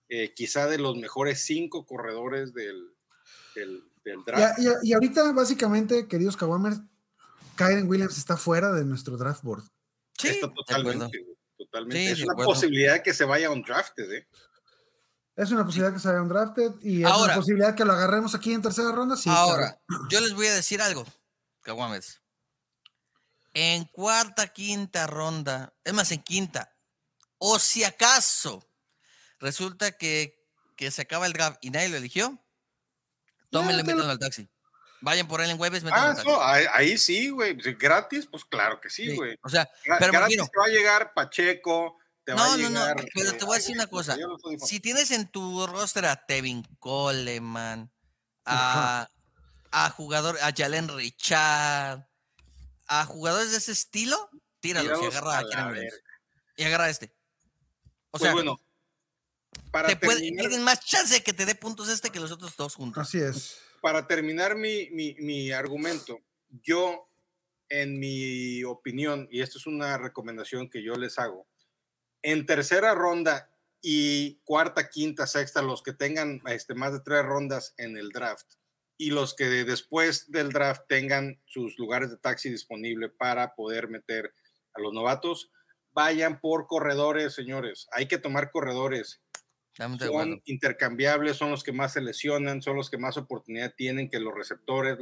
eh, quizá de los mejores 5 corredores del, del, draft. y ahorita, básicamente, queridos Kawamers, Kyren Williams está fuera de nuestro draft board. Sí, Está de totalmente, totalmente. Sí, es una acuerdo. posibilidad que se vaya undrafted, ¿eh? Es una posibilidad que se haya un drafted y es Ahora. una posibilidad que lo agarremos aquí en tercera ronda. Sí, Ahora, claro. yo les voy a decir algo, Caguames. En cuarta, quinta ronda, es más, en quinta, o si acaso resulta que, que se acaba el draft y nadie lo eligió, tómenle, métanlo al taxi. Vayan por él en Webes, Ah, no, ahí, ahí sí, güey. Si ¿Gratis? Pues claro que sí, Sí, güey. O sea, Gra- pero gratis refiero- te va a llegar Pacheco, te va No, a no, no, llegar... pero eh, te voy a ay, decir una cosa. no si tienes en tu roster a Tevin Coleman, a, a jugador, a Jalen Richard, a jugadores de ese estilo, tíralos y agarra a verga. Y agarra a este. O Pues sea, bueno, para te puede- terminar, tienes más chance de que te dé puntos este que los otros dos juntos. Así es. Para terminar mi, mi- mi argumento, yo, en mi opinión, y esto es una recomendación que yo les hago, en tercera ronda y cuarta, quinta, sexta, los que tengan este, más de tres rondas en el draft y los que después del draft tengan sus lugares de taxi disponible para poder meter a los novatos, vayan por corredores, señores. Hay que tomar corredores Son intercambiables, son los que más se lesionan, son los que más oportunidad tienen que los receptores.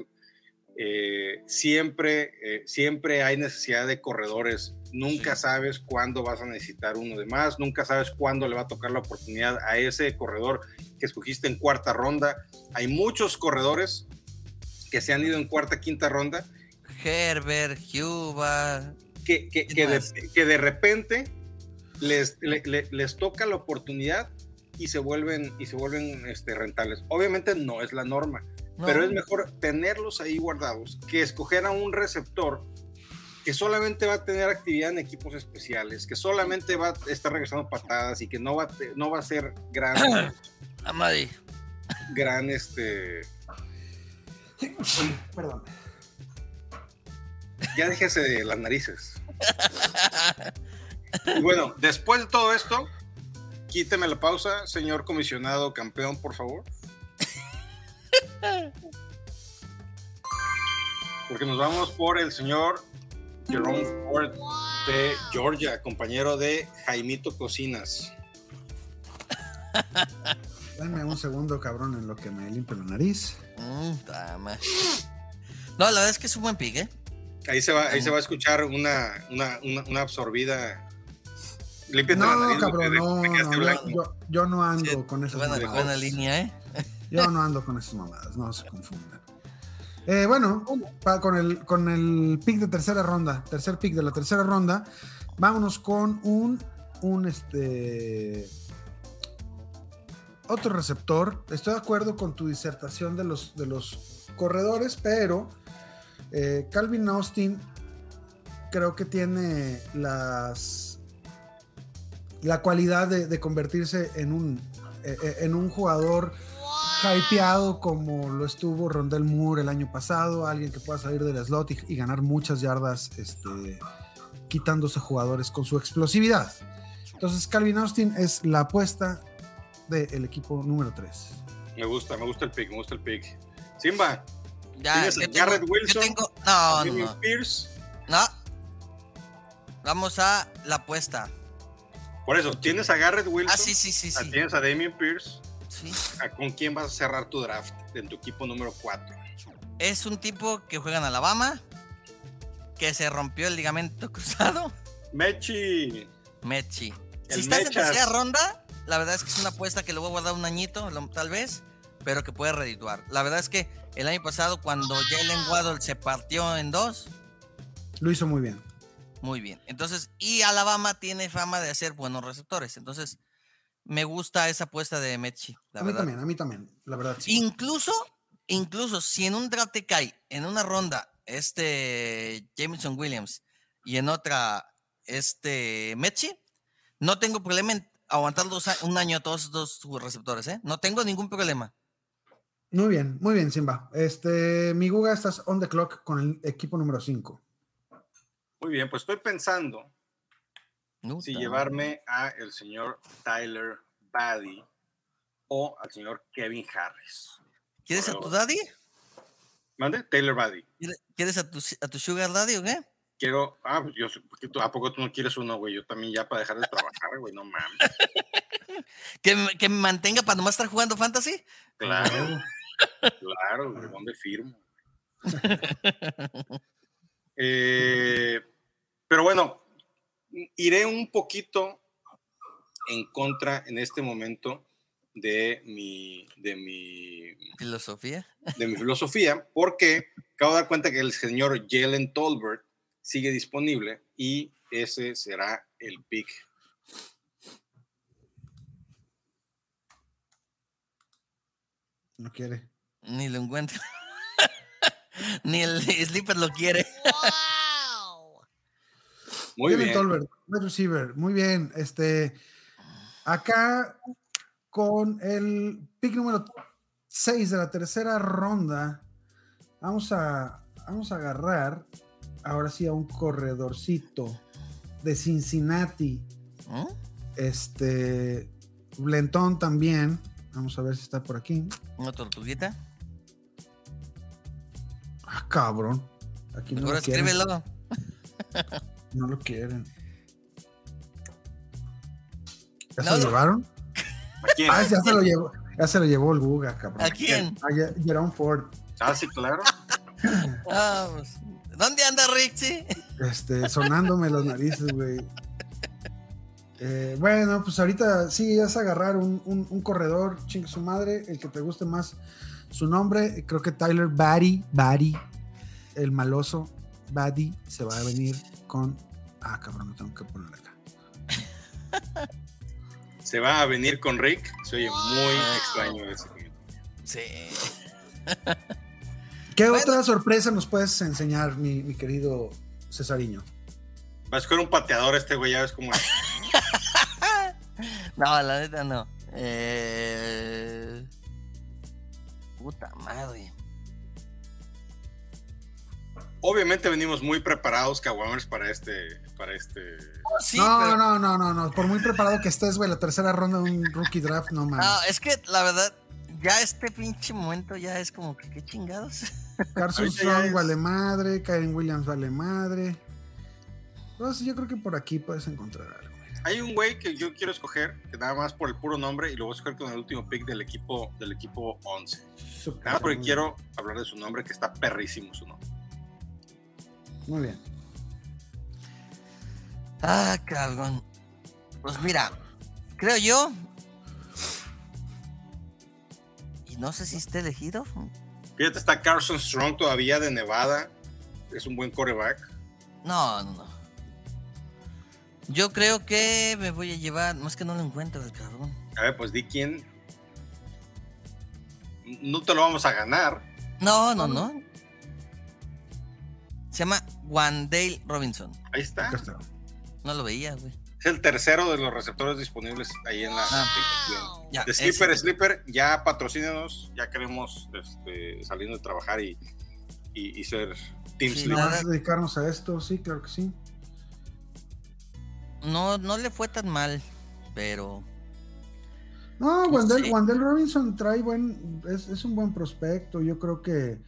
Eh, siempre, eh, siempre hay necesidad de corredores. Nunca Sí. sabes cuándo vas a necesitar uno de más, nunca sabes cuándo le va a tocar la oportunidad a ese corredor que escogiste en cuarta ronda. Hay muchos corredores que se han ido en cuarta, quinta ronda Herbert, Cuba. que, que, que de, que de repente les, le- le- les toca la oportunidad y se vuelven, y se vuelven este, rentables. Obviamente no es la norma, No, pero es mejor tenerlos ahí guardados que escoger a un receptor que solamente va a tener actividad en equipos especiales, que solamente va a estar regresando patadas y que no va no va a ser gran, Amadi. gran este... Perdón. Ya déjese de las narices. Y bueno, después de todo esto, quíteme la pausa, señor comisionado campeón, por favor. Porque nos vamos por el señor Jerome Ford de Georgia, compañero de Jaimito Cocinas. Dame un segundo, cabrón, en lo que me limpio la nariz. Mm, No, la verdad es que es un buen pick, ¿eh? Ahí se va, ahí se va a escuchar una, una, una, una absorbida. Límpiate la No, nariz, cabrón, no, no, yo, yo- yo no ando Sí, con esas Buena, mamadas. buena línea, ¿eh? Yo no ando con esas mamadas, no se confundan. Eh, bueno, pa- con, el, con el pick de tercera ronda, tercer pick de la tercera ronda, vámonos con un un este otro receptor. Estoy de acuerdo con tu disertación de los, de los corredores, pero eh, Calvin Austin creo que tiene las la cualidad de, de convertirse en un eh, eh, en un jugador hypeado como lo estuvo Rondell Moore el año pasado, alguien que pueda salir del slot y, y ganar muchas yardas este, quitándose jugadores con su explosividad. Entonces Calvin Austin es la apuesta del equipo número 3. Me gusta, me gusta el pick, me gusta el pick. Simba, Ya, ¿Tienes yo a tengo- Garrett yo Wilson? tengo- no, no, Pierce. no. Vamos a la apuesta. Por eso, tienes a Garrett Wilson, Ah, sí, sí, sí, ah, sí. tienes a Damien Pierce. sí. ¿A ¿Con quién vas a cerrar tu draft en tu equipo número 4? Es un tipo que juega en Alabama, que se rompió el ligamento cruzado. Mechi. Mechi. El Si estás en Mechas. tercera ronda, la verdad es que es una apuesta que le voy a guardar un añito, tal vez, pero que puede redituar. La verdad es que el año pasado, cuando Jalen Waddle se partió en dos, Lo hizo muy bien. Muy bien. Entonces, y Alabama tiene fama de hacer buenos receptores. Entonces, me gusta esa apuesta de Mechi, la a mí también, a mí también, la verdad. sí. Incluso, incluso si en un draft te cae en una ronda este Jameson Williams y en otra este Mechi, no tengo problema en aguantar dos un año a todos estos receptores, ¿eh? No tengo ningún problema. Muy bien, muy bien, Simba. Este, mi Guga, estás on the clock con el equipo número 5. Muy bien, pues estoy pensando si llevarme a el señor Tyler Baddy o al señor Kevin Harris. ¿Quieres a tu daddy? ¿Mande? Taylor Baddy. ¿Quieres- ¿Quieres a tu, a tu sugar daddy o qué? Quiero, ah, pues yo, tú- ¿a poco tú no quieres uno, güey? Yo también ya para dejar de trabajar, güey, no mames. ¿Que, me- que me mantenga para nomás estar jugando fantasy? Claro, claro, güey, ¿dónde firmo? Eh, pero bueno, iré un poquito en contra en este momento de mi, de mi, Filosofía. de mi filosofía, porque acabo de dar cuenta que el señor Jalen Tolbert sigue disponible y ese será el pick. No quiere. Ni lo encuentro. Ni el sleeper lo quiere. Muy Jalen bien. Tolbert, wide receiver. Muy bien. Este, acá con el pick número 6 de la tercera ronda, vamos a, vamos a agarrar ahora sí a un corredorcito de Cincinnati. ¿Mm? Este, Blentón también. Vamos a ver si está por aquí. Una tortuguita. Cabrón. Aquí no Mejor lo quieren. escríbelo. No lo quieren. ¿Ya No, se lo no. llevaron? ¿A quién? Ah, ya se lo llevó. Ya se lo llevó el Guga, cabrón. ¿A quién? A Jerome Ford. Ah, sí, claro. Ah, pues, ¿Dónde anda Rixie? Este, sonándome las narices, güey. Eh, bueno, pues ahorita sí, es agarrar un, un- un corredor, chingue su madre, el que te guste más su nombre. Creo que Tyler Batty, Batty, el maloso Batty, se va a venir con. Ah, cabrón, me tengo que poner acá. Se va a venir con Rick. Se oye muy extraño ese. Sí. ¿Qué Bueno. otra sorpresa nos puedes enseñar, mi, mi querido Cesariño? Va a escoger un pateador este güey, ya ves cómo es. No, la neta no. Eh... Puta madre. Obviamente venimos muy preparados, Kawamers, para este, para este. Sí, no, pero- no, no, no, no. Por muy preparado que estés, güey, la tercera ronda de un rookie draft, no mames. No, es que la verdad, ya este pinche momento ya es como que qué chingados. Carson Strong vale madre, Kyren Williams vale madre. Entonces yo creo que por aquí puedes encontrar algo. güey. Hay un güey que yo quiero escoger, que nada más por el puro nombre, y lo voy a escoger con el último pick del equipo, del equipo 11. Súper Nada porque quiero hablar de su nombre, que está perrísimo su nombre. Muy bien. Ah, cabrón. Pues mira, creo yo. Y no sé si esté elegido. Fíjate, está Carson Strong todavía de Nevada. Es un buen coreback. No, no, no. Yo creo que me voy a llevar. No es que no lo encuentro, el cabrón. A ver, pues di quién. No te lo vamos a ganar. No, no, no. Se llama Wandale Robinson. Ahí está. Acá está. No lo veía, güey. Es el tercero de los receptores disponibles ahí en la Ah. aplicación. Ya, De Slipper, ese. Slipper, ya patrocínenos, ya queremos este, saliendo de trabajar y, y, y ser Team Sí, Slipper. nada. Vamos a dedicarnos a esto, sí, claro que sí. No, no le fue tan mal, pero. No, Sí. Wandel Robinson trae buen, es, es un buen prospecto. Yo creo que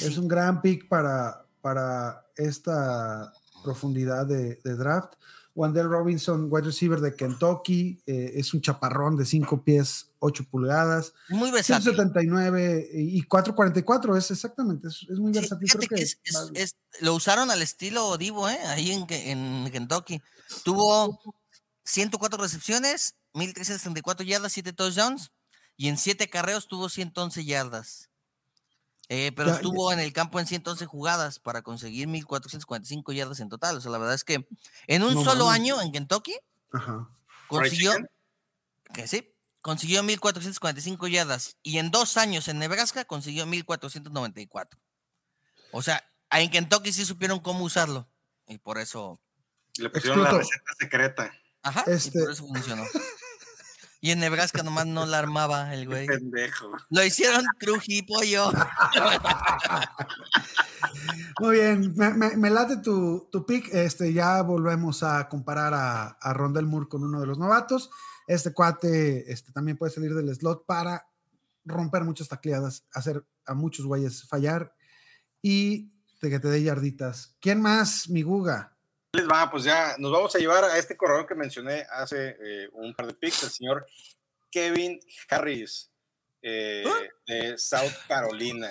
es un gran pick para, para esta profundidad de, de draft. Wandel Robinson, wide receiver de Kentucky, eh, es un chaparrón de 5 pies, 8 pulgadas, Muy versátil. 179 y 444, es exactamente, es, es muy Sí, versátil. creo que que es- es- lo usaron al estilo Divo, ¿eh? Ahí en, en Kentucky. Tuvo 104 recepciones, 1334 yardas, 7 touchdowns. Y en 7 carreos tuvo 111 yardas. Eh, pero Ya, estuvo en el campo en 111 jugadas para conseguir 1445 yardas en total. O sea, la verdad es que en un No solo año en Kentucky Ajá. consiguió, que sí, consiguió 1445 yardas. Y en dos años en Nebraska consiguió 1494. O sea, en Kentucky sí supieron cómo usarlo. Y por eso Le pusieron la receta secreta. Ajá, Este- y por eso funcionó. Y en Nebraska nomás no la armaba el güey. Pendejo. Lo hicieron crujipollo. Muy bien, me, me- me late tu, tu pick. Este, ya volvemos a comparar a, a Rondell Moore con uno de los novatos. Este cuate este, también puede salir del slot para romper muchas tacleadas, hacer a muchos güeyes fallar y de que te dé yarditas. ¿Quién más, mi Guga? Les va, pues ya nos vamos a llevar a este corredor que mencioné hace eh, un par de picks, el señor Kevin Harris eh, de South Carolina.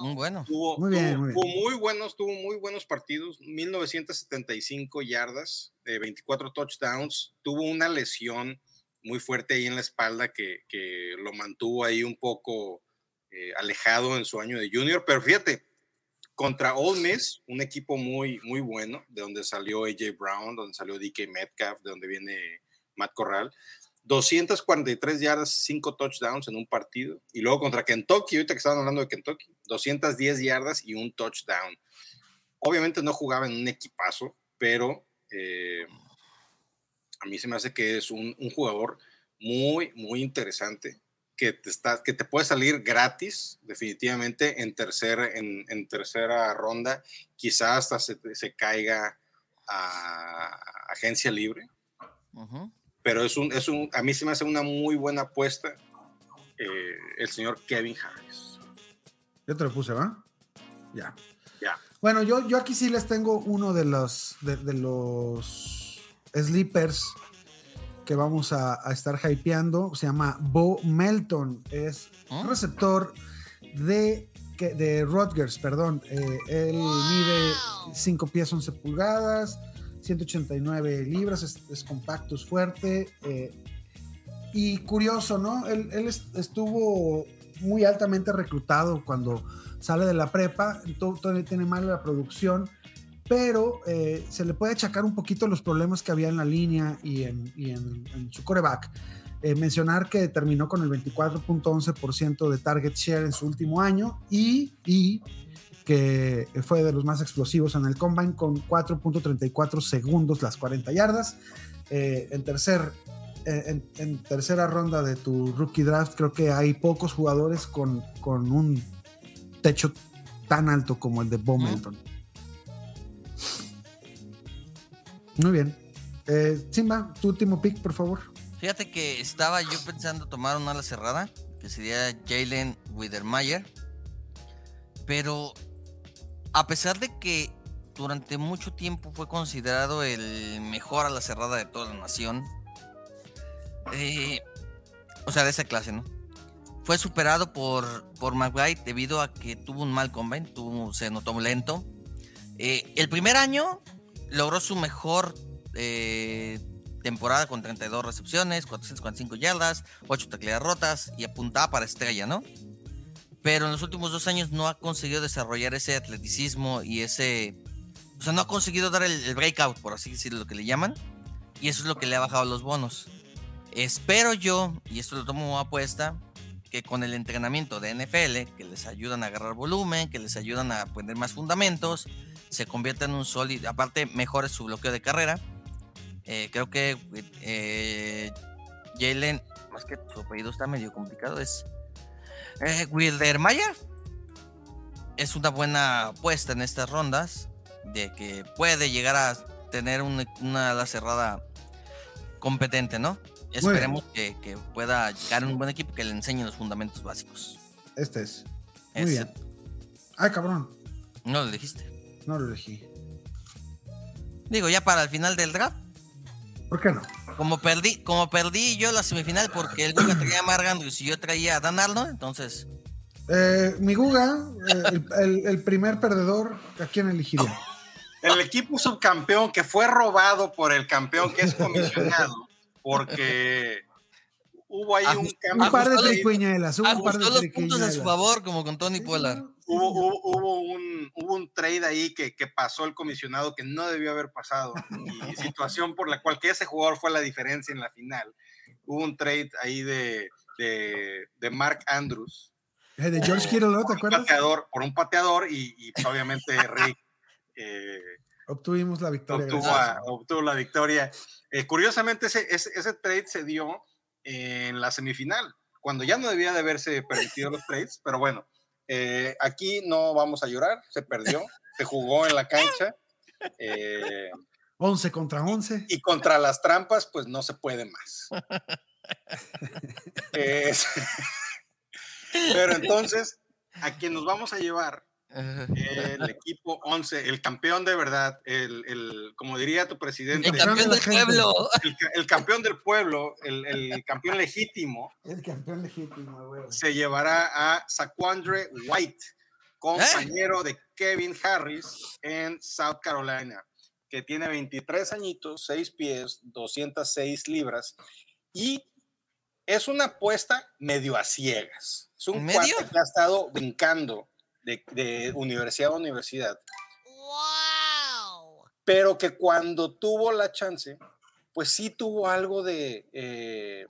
Muy bueno. Tuvo, Muy bien, tuvo- muy bien. tuvo muy buenos, tuvo muy buenos partidos, 1975 yardas, eh, 24 touchdowns, tuvo una lesión muy fuerte ahí en la espalda que, que lo mantuvo ahí un poco eh, alejado en su año de junior, pero fíjate, contra Ole Miss, un equipo muy, muy bueno, de donde salió AJ Brown, donde salió DK Metcalf, de donde viene Matt Corral, 243 yardas, 5 touchdowns en un partido. Y luego contra Kentucky, ahorita que estaban hablando de Kentucky, 210 yardas y un touchdown. Obviamente no jugaba en un equipazo, pero eh, a mí se me hace que es un, un jugador muy, muy interesante. Que te, está, que te puede salir gratis, definitivamente, en, tercer, en, en tercera ronda. Quizás hasta se, se caiga a agencia libre pero es un, es un, a mí se me hace una muy buena apuesta eh, el señor Kevin Harris. Yo te lo puse, ¿va? Ya. Ya. Bueno, yo, yo aquí sí les tengo uno de los, de, de los sleepers que vamos a, a estar hypeando. Se llama Bo Melton. Es ¿Ah? receptor de, de Rutgers, perdón. Eh, él mide 5 pies 11 pulgadas, 189 libras, es, es compacto, es fuerte. eh, y curioso, ¿no? Él, él est- estuvo muy altamente reclutado cuando sale de la prepa, to- todavía tiene mala producción, pero eh, se le puede achacar un poquito los problemas que había en la línea y en, y en- en su coreback. Eh, mencionar que terminó con el 24.11% de target share en su último año y, y que fue de los más explosivos en el combine con 4.34 segundos las 40 yardas. Eh, en, tercer, eh, en, en tercera ronda de tu rookie draft creo que hay pocos jugadores con, con un techo tan alto como el de Bo Muy bien. Eh, Simba, tu último pick, por favor. Fíjate que estaba yo pensando tomar una ala cerrada, que sería Jalen Widermeyer. Pero a pesar de que durante mucho tiempo fue considerado el mejor ala cerrada de toda la nación, eh, o sea, de esa clase, ¿no? Fue superado por, por McBride debido a que tuvo un mal combine, tuvo, se notó lento. Eh, el primer año logró su mejor eh, temporada con 32 recepciones, 445 yardas, 8 tacleadas rotas y apuntaba para estrella, ¿no? Pero en los últimos dos años no ha conseguido desarrollar ese atleticismo y ese O sea, no ha conseguido dar el, el breakout, por así decirlo, lo que le llaman. Y eso es lo que le ha bajado los bonos. Espero yo, y esto lo tomo como apuesta, que con el entrenamiento de NFL, que les ayudan a agarrar volumen, que les ayudan a poner más fundamentos, se convierta en un sólido. Aparte, mejore su bloqueo de carrera. Eh, creo que eh, Jalen, más que su apellido está medio complicado, es eh, Wildermeyer. Es una buena apuesta en estas rondas de que puede llegar a tener un- una ala cerrada competente, ¿no? Esperemos que, que pueda llegar a un buen equipo que le enseñe los fundamentos básicos. Este es. Muy bien. Ay, cabrón. No lo dijiste. No lo elegí. Digo, ya para el final del draft, ¿Por qué no? como perdí, como perdí yo la semifinal porque el Guga traía a Mark Andrews y yo traía a Dan Arnold, entonces Eh, mi Guga, eh, el, el- el primer perdedor, ¿a quién elegiría? El equipo subcampeón que fue robado por el campeón que es comisionado, porque hubo ahí un Ajust- cambio. Un par de un par ajustó los puntos a triquiñuelas. su favor, como con Tony Pollard. Hubo, hubo, hubo un, hubo un trade ahí que, que pasó el comisionado que no debió haber pasado. Y situación por la cual que ese jugador fue la diferencia en la final. Hubo un trade ahí de, de, de Mark Andrews Eh, de George Kittle, ¿no? ¿Te acuerdas? pateador, por un pateador y, y, obviamente Rick eh, Obtuvimos la victoria. obtuvo, a- obtuvo la victoria. Eh, curiosamente, ese, ese, ese trade se dio en la semifinal, cuando ya no debía de haberse permitido los trades, pero bueno, eh, aquí no vamos a llorar, se perdió, se jugó en la cancha. eh, 11 contra 11. y contra las trampas, pues no se puede más. Pero entonces, a quien nos vamos a llevar el equipo 11, el campeón de verdad, el, el- como diría tu presidente, El el, campeón campeón de del pueblo. ca- el campeón del pueblo, el, el campeón legítimo, El campeón legítimo, güey. se llevará a Saquandre White, compañero de Kevin Harris en South Carolina, que tiene 23 añitos, 6 pies, 206 libras y es una apuesta medio a ciegas. Es un cuate que ha estado brincando de, de universidad a universidad, pero que cuando tuvo la chance, pues sí tuvo algo de, eh,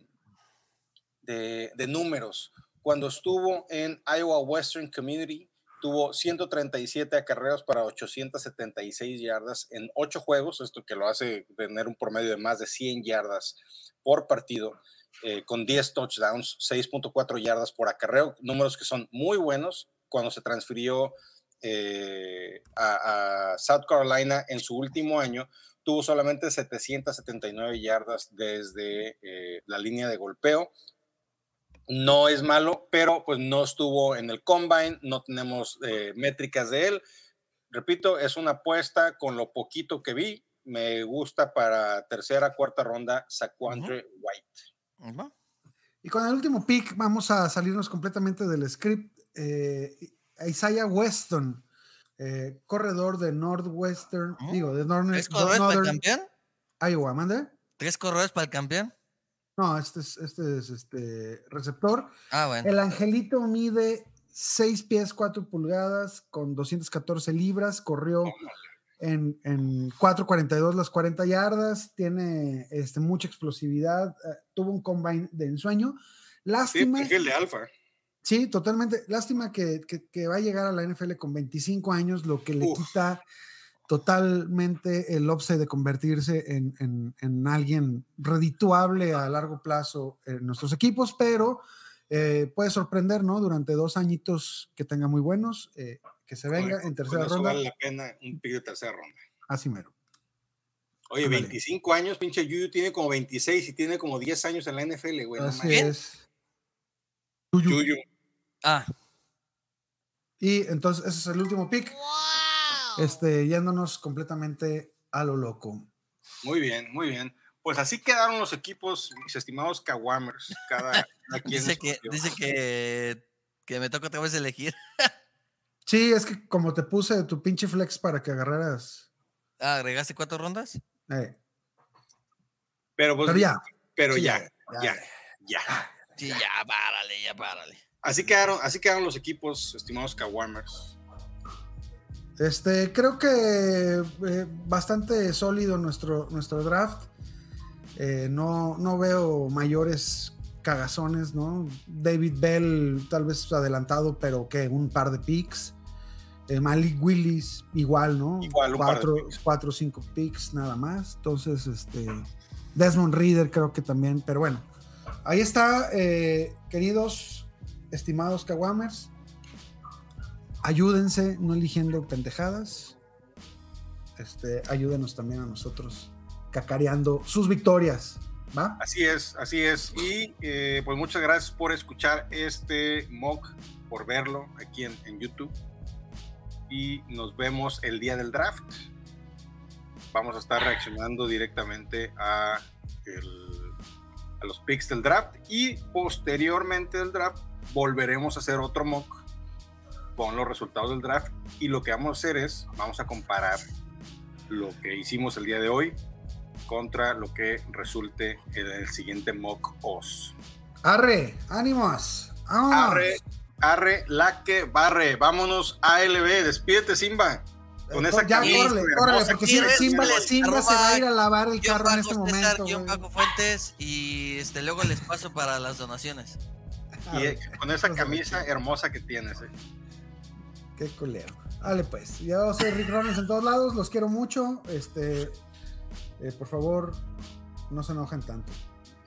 de, de números. Cuando estuvo en Iowa Western Community, tuvo 137 acarreos para 876 yardas en 8 juegos, esto que lo hace tener un promedio de más de 100 yardas por partido, eh, con 10 touchdowns, 6.4 yardas por acarreo, números que son muy buenos cuando se transfirió eh, a, a South Carolina en su último año, tuvo solamente 779 yardas desde eh, la línea de golpeo. No es malo, pero pues no estuvo en el combine, no tenemos eh, métricas de él. Repito, es una apuesta con lo poquito que vi. Me gusta para tercera, cuarta ronda, Saquandre White. Ujú. Y con el último pick vamos a salirnos completamente del script. Eh, Isaiah Weston, eh, corredor de Northwestern, digo, de Northern, ¿Tres corredores para el campeón? Iowa, ¿mande? ¿Tres corredores para el campeón? No, este es, este es este receptor. Ah, bueno. El angelito mide 6 pies 4 pulgadas con 214 libras, corrió en, en 4.42 las 40 yardas, tiene este, mucha explosividad, eh, tuvo un combine de ensueño. Sí, Lástima, perfil de alfa. Sí, totalmente, lástima que, que- que va a llegar a la NFL con 25 años, lo que le Uf. quita totalmente el upside de convertirse en, en- en alguien redituable a largo plazo en nuestros equipos, pero eh, puede sorprender, ¿no? Durante dos añitos que tenga muy buenos, eh, que se venga en tercera eso ronda, vale la pena un pick de tercera ronda. así mero. Oye, Ándale. 25 años, pinche Yuyu tiene como 26 y tiene como 10 años en la NFL, güey. Así es. Yuyu. Yuyu. Ah, Y entonces ese es el último pick, este, yéndonos completamente a lo loco. Muy bien, muy bien. Pues así quedaron los equipos, mis estimados Kawamers. Cada, cada quien dice que, dice que, que me toca otra vez elegir. Sí, es que como te puse tu pinche flex para que agarraras. Ah, ¿agregaste cuatro rondas? eh, Pero, pues, pero ya. pero sí, ya, ya, ya. Sí, ya, párale, ya, párale. Así quedaron, así quedaron los equipos, estimados Kawamers. Este, creo que eh, bastante sólido nuestro, nuestro draft. Eh, no, no veo mayores cagazones, ¿no? David Bell tal vez adelantado, pero que un par de picks. Eh, Malik Willis igual, ¿no? Igual, un par de cuatro, picks. cuatro o cinco picks nada más. Entonces, este, Desmond Reader creo que también, pero bueno. Ahí está, eh, queridos, estimados Kawamers. Ayúdense, no eligiendo pendejadas. Este, ayúdenos también a nosotros cacareando sus victorias. ¿Va? Así es, así es. Y eh, pues muchas gracias por escuchar este mock, por verlo aquí en, en YouTube. Y nos vemos el día del draft. Vamos a estar reaccionando directamente a, el- a los picks del draft. Y posteriormente del draft volveremos a hacer otro mock con los resultados del draft. Y lo que vamos a hacer es, vamos a comparar lo que hicimos el día de hoy contra lo que resulte en el siguiente mock os. Arre, ánimos. vámonos. Arre, arre, la que barre. Vámonos a LB. Despídete, Simba. Con esa ya, camisa córrele, córrele, que porque. Simba, Simba se va a ir a lavar el carro en este César, momento. güey. bajo Fuentes y este luego les paso para las donaciones. Y Arre, eh, con esa camisa hermosa que tienes. eh. Qué culero. Dale pues, yo soy Rick Rollins en todos lados, los quiero mucho. Este, eh, por favor, no se enojen tanto.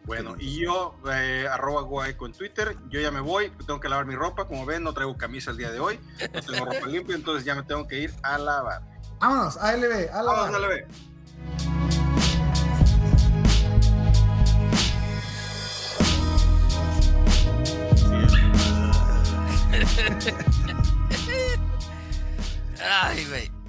Bueno, y yo, eh, arroba guayco en Twitter, yo ya me voy, tengo que lavar mi ropa, como ven, no traigo camisa el día de hoy, no tengo ropa limpia, entonces ya me tengo que ir a lavar. Vámonos, ALB, a lavar. Vámonos, ALB. Ay, güey.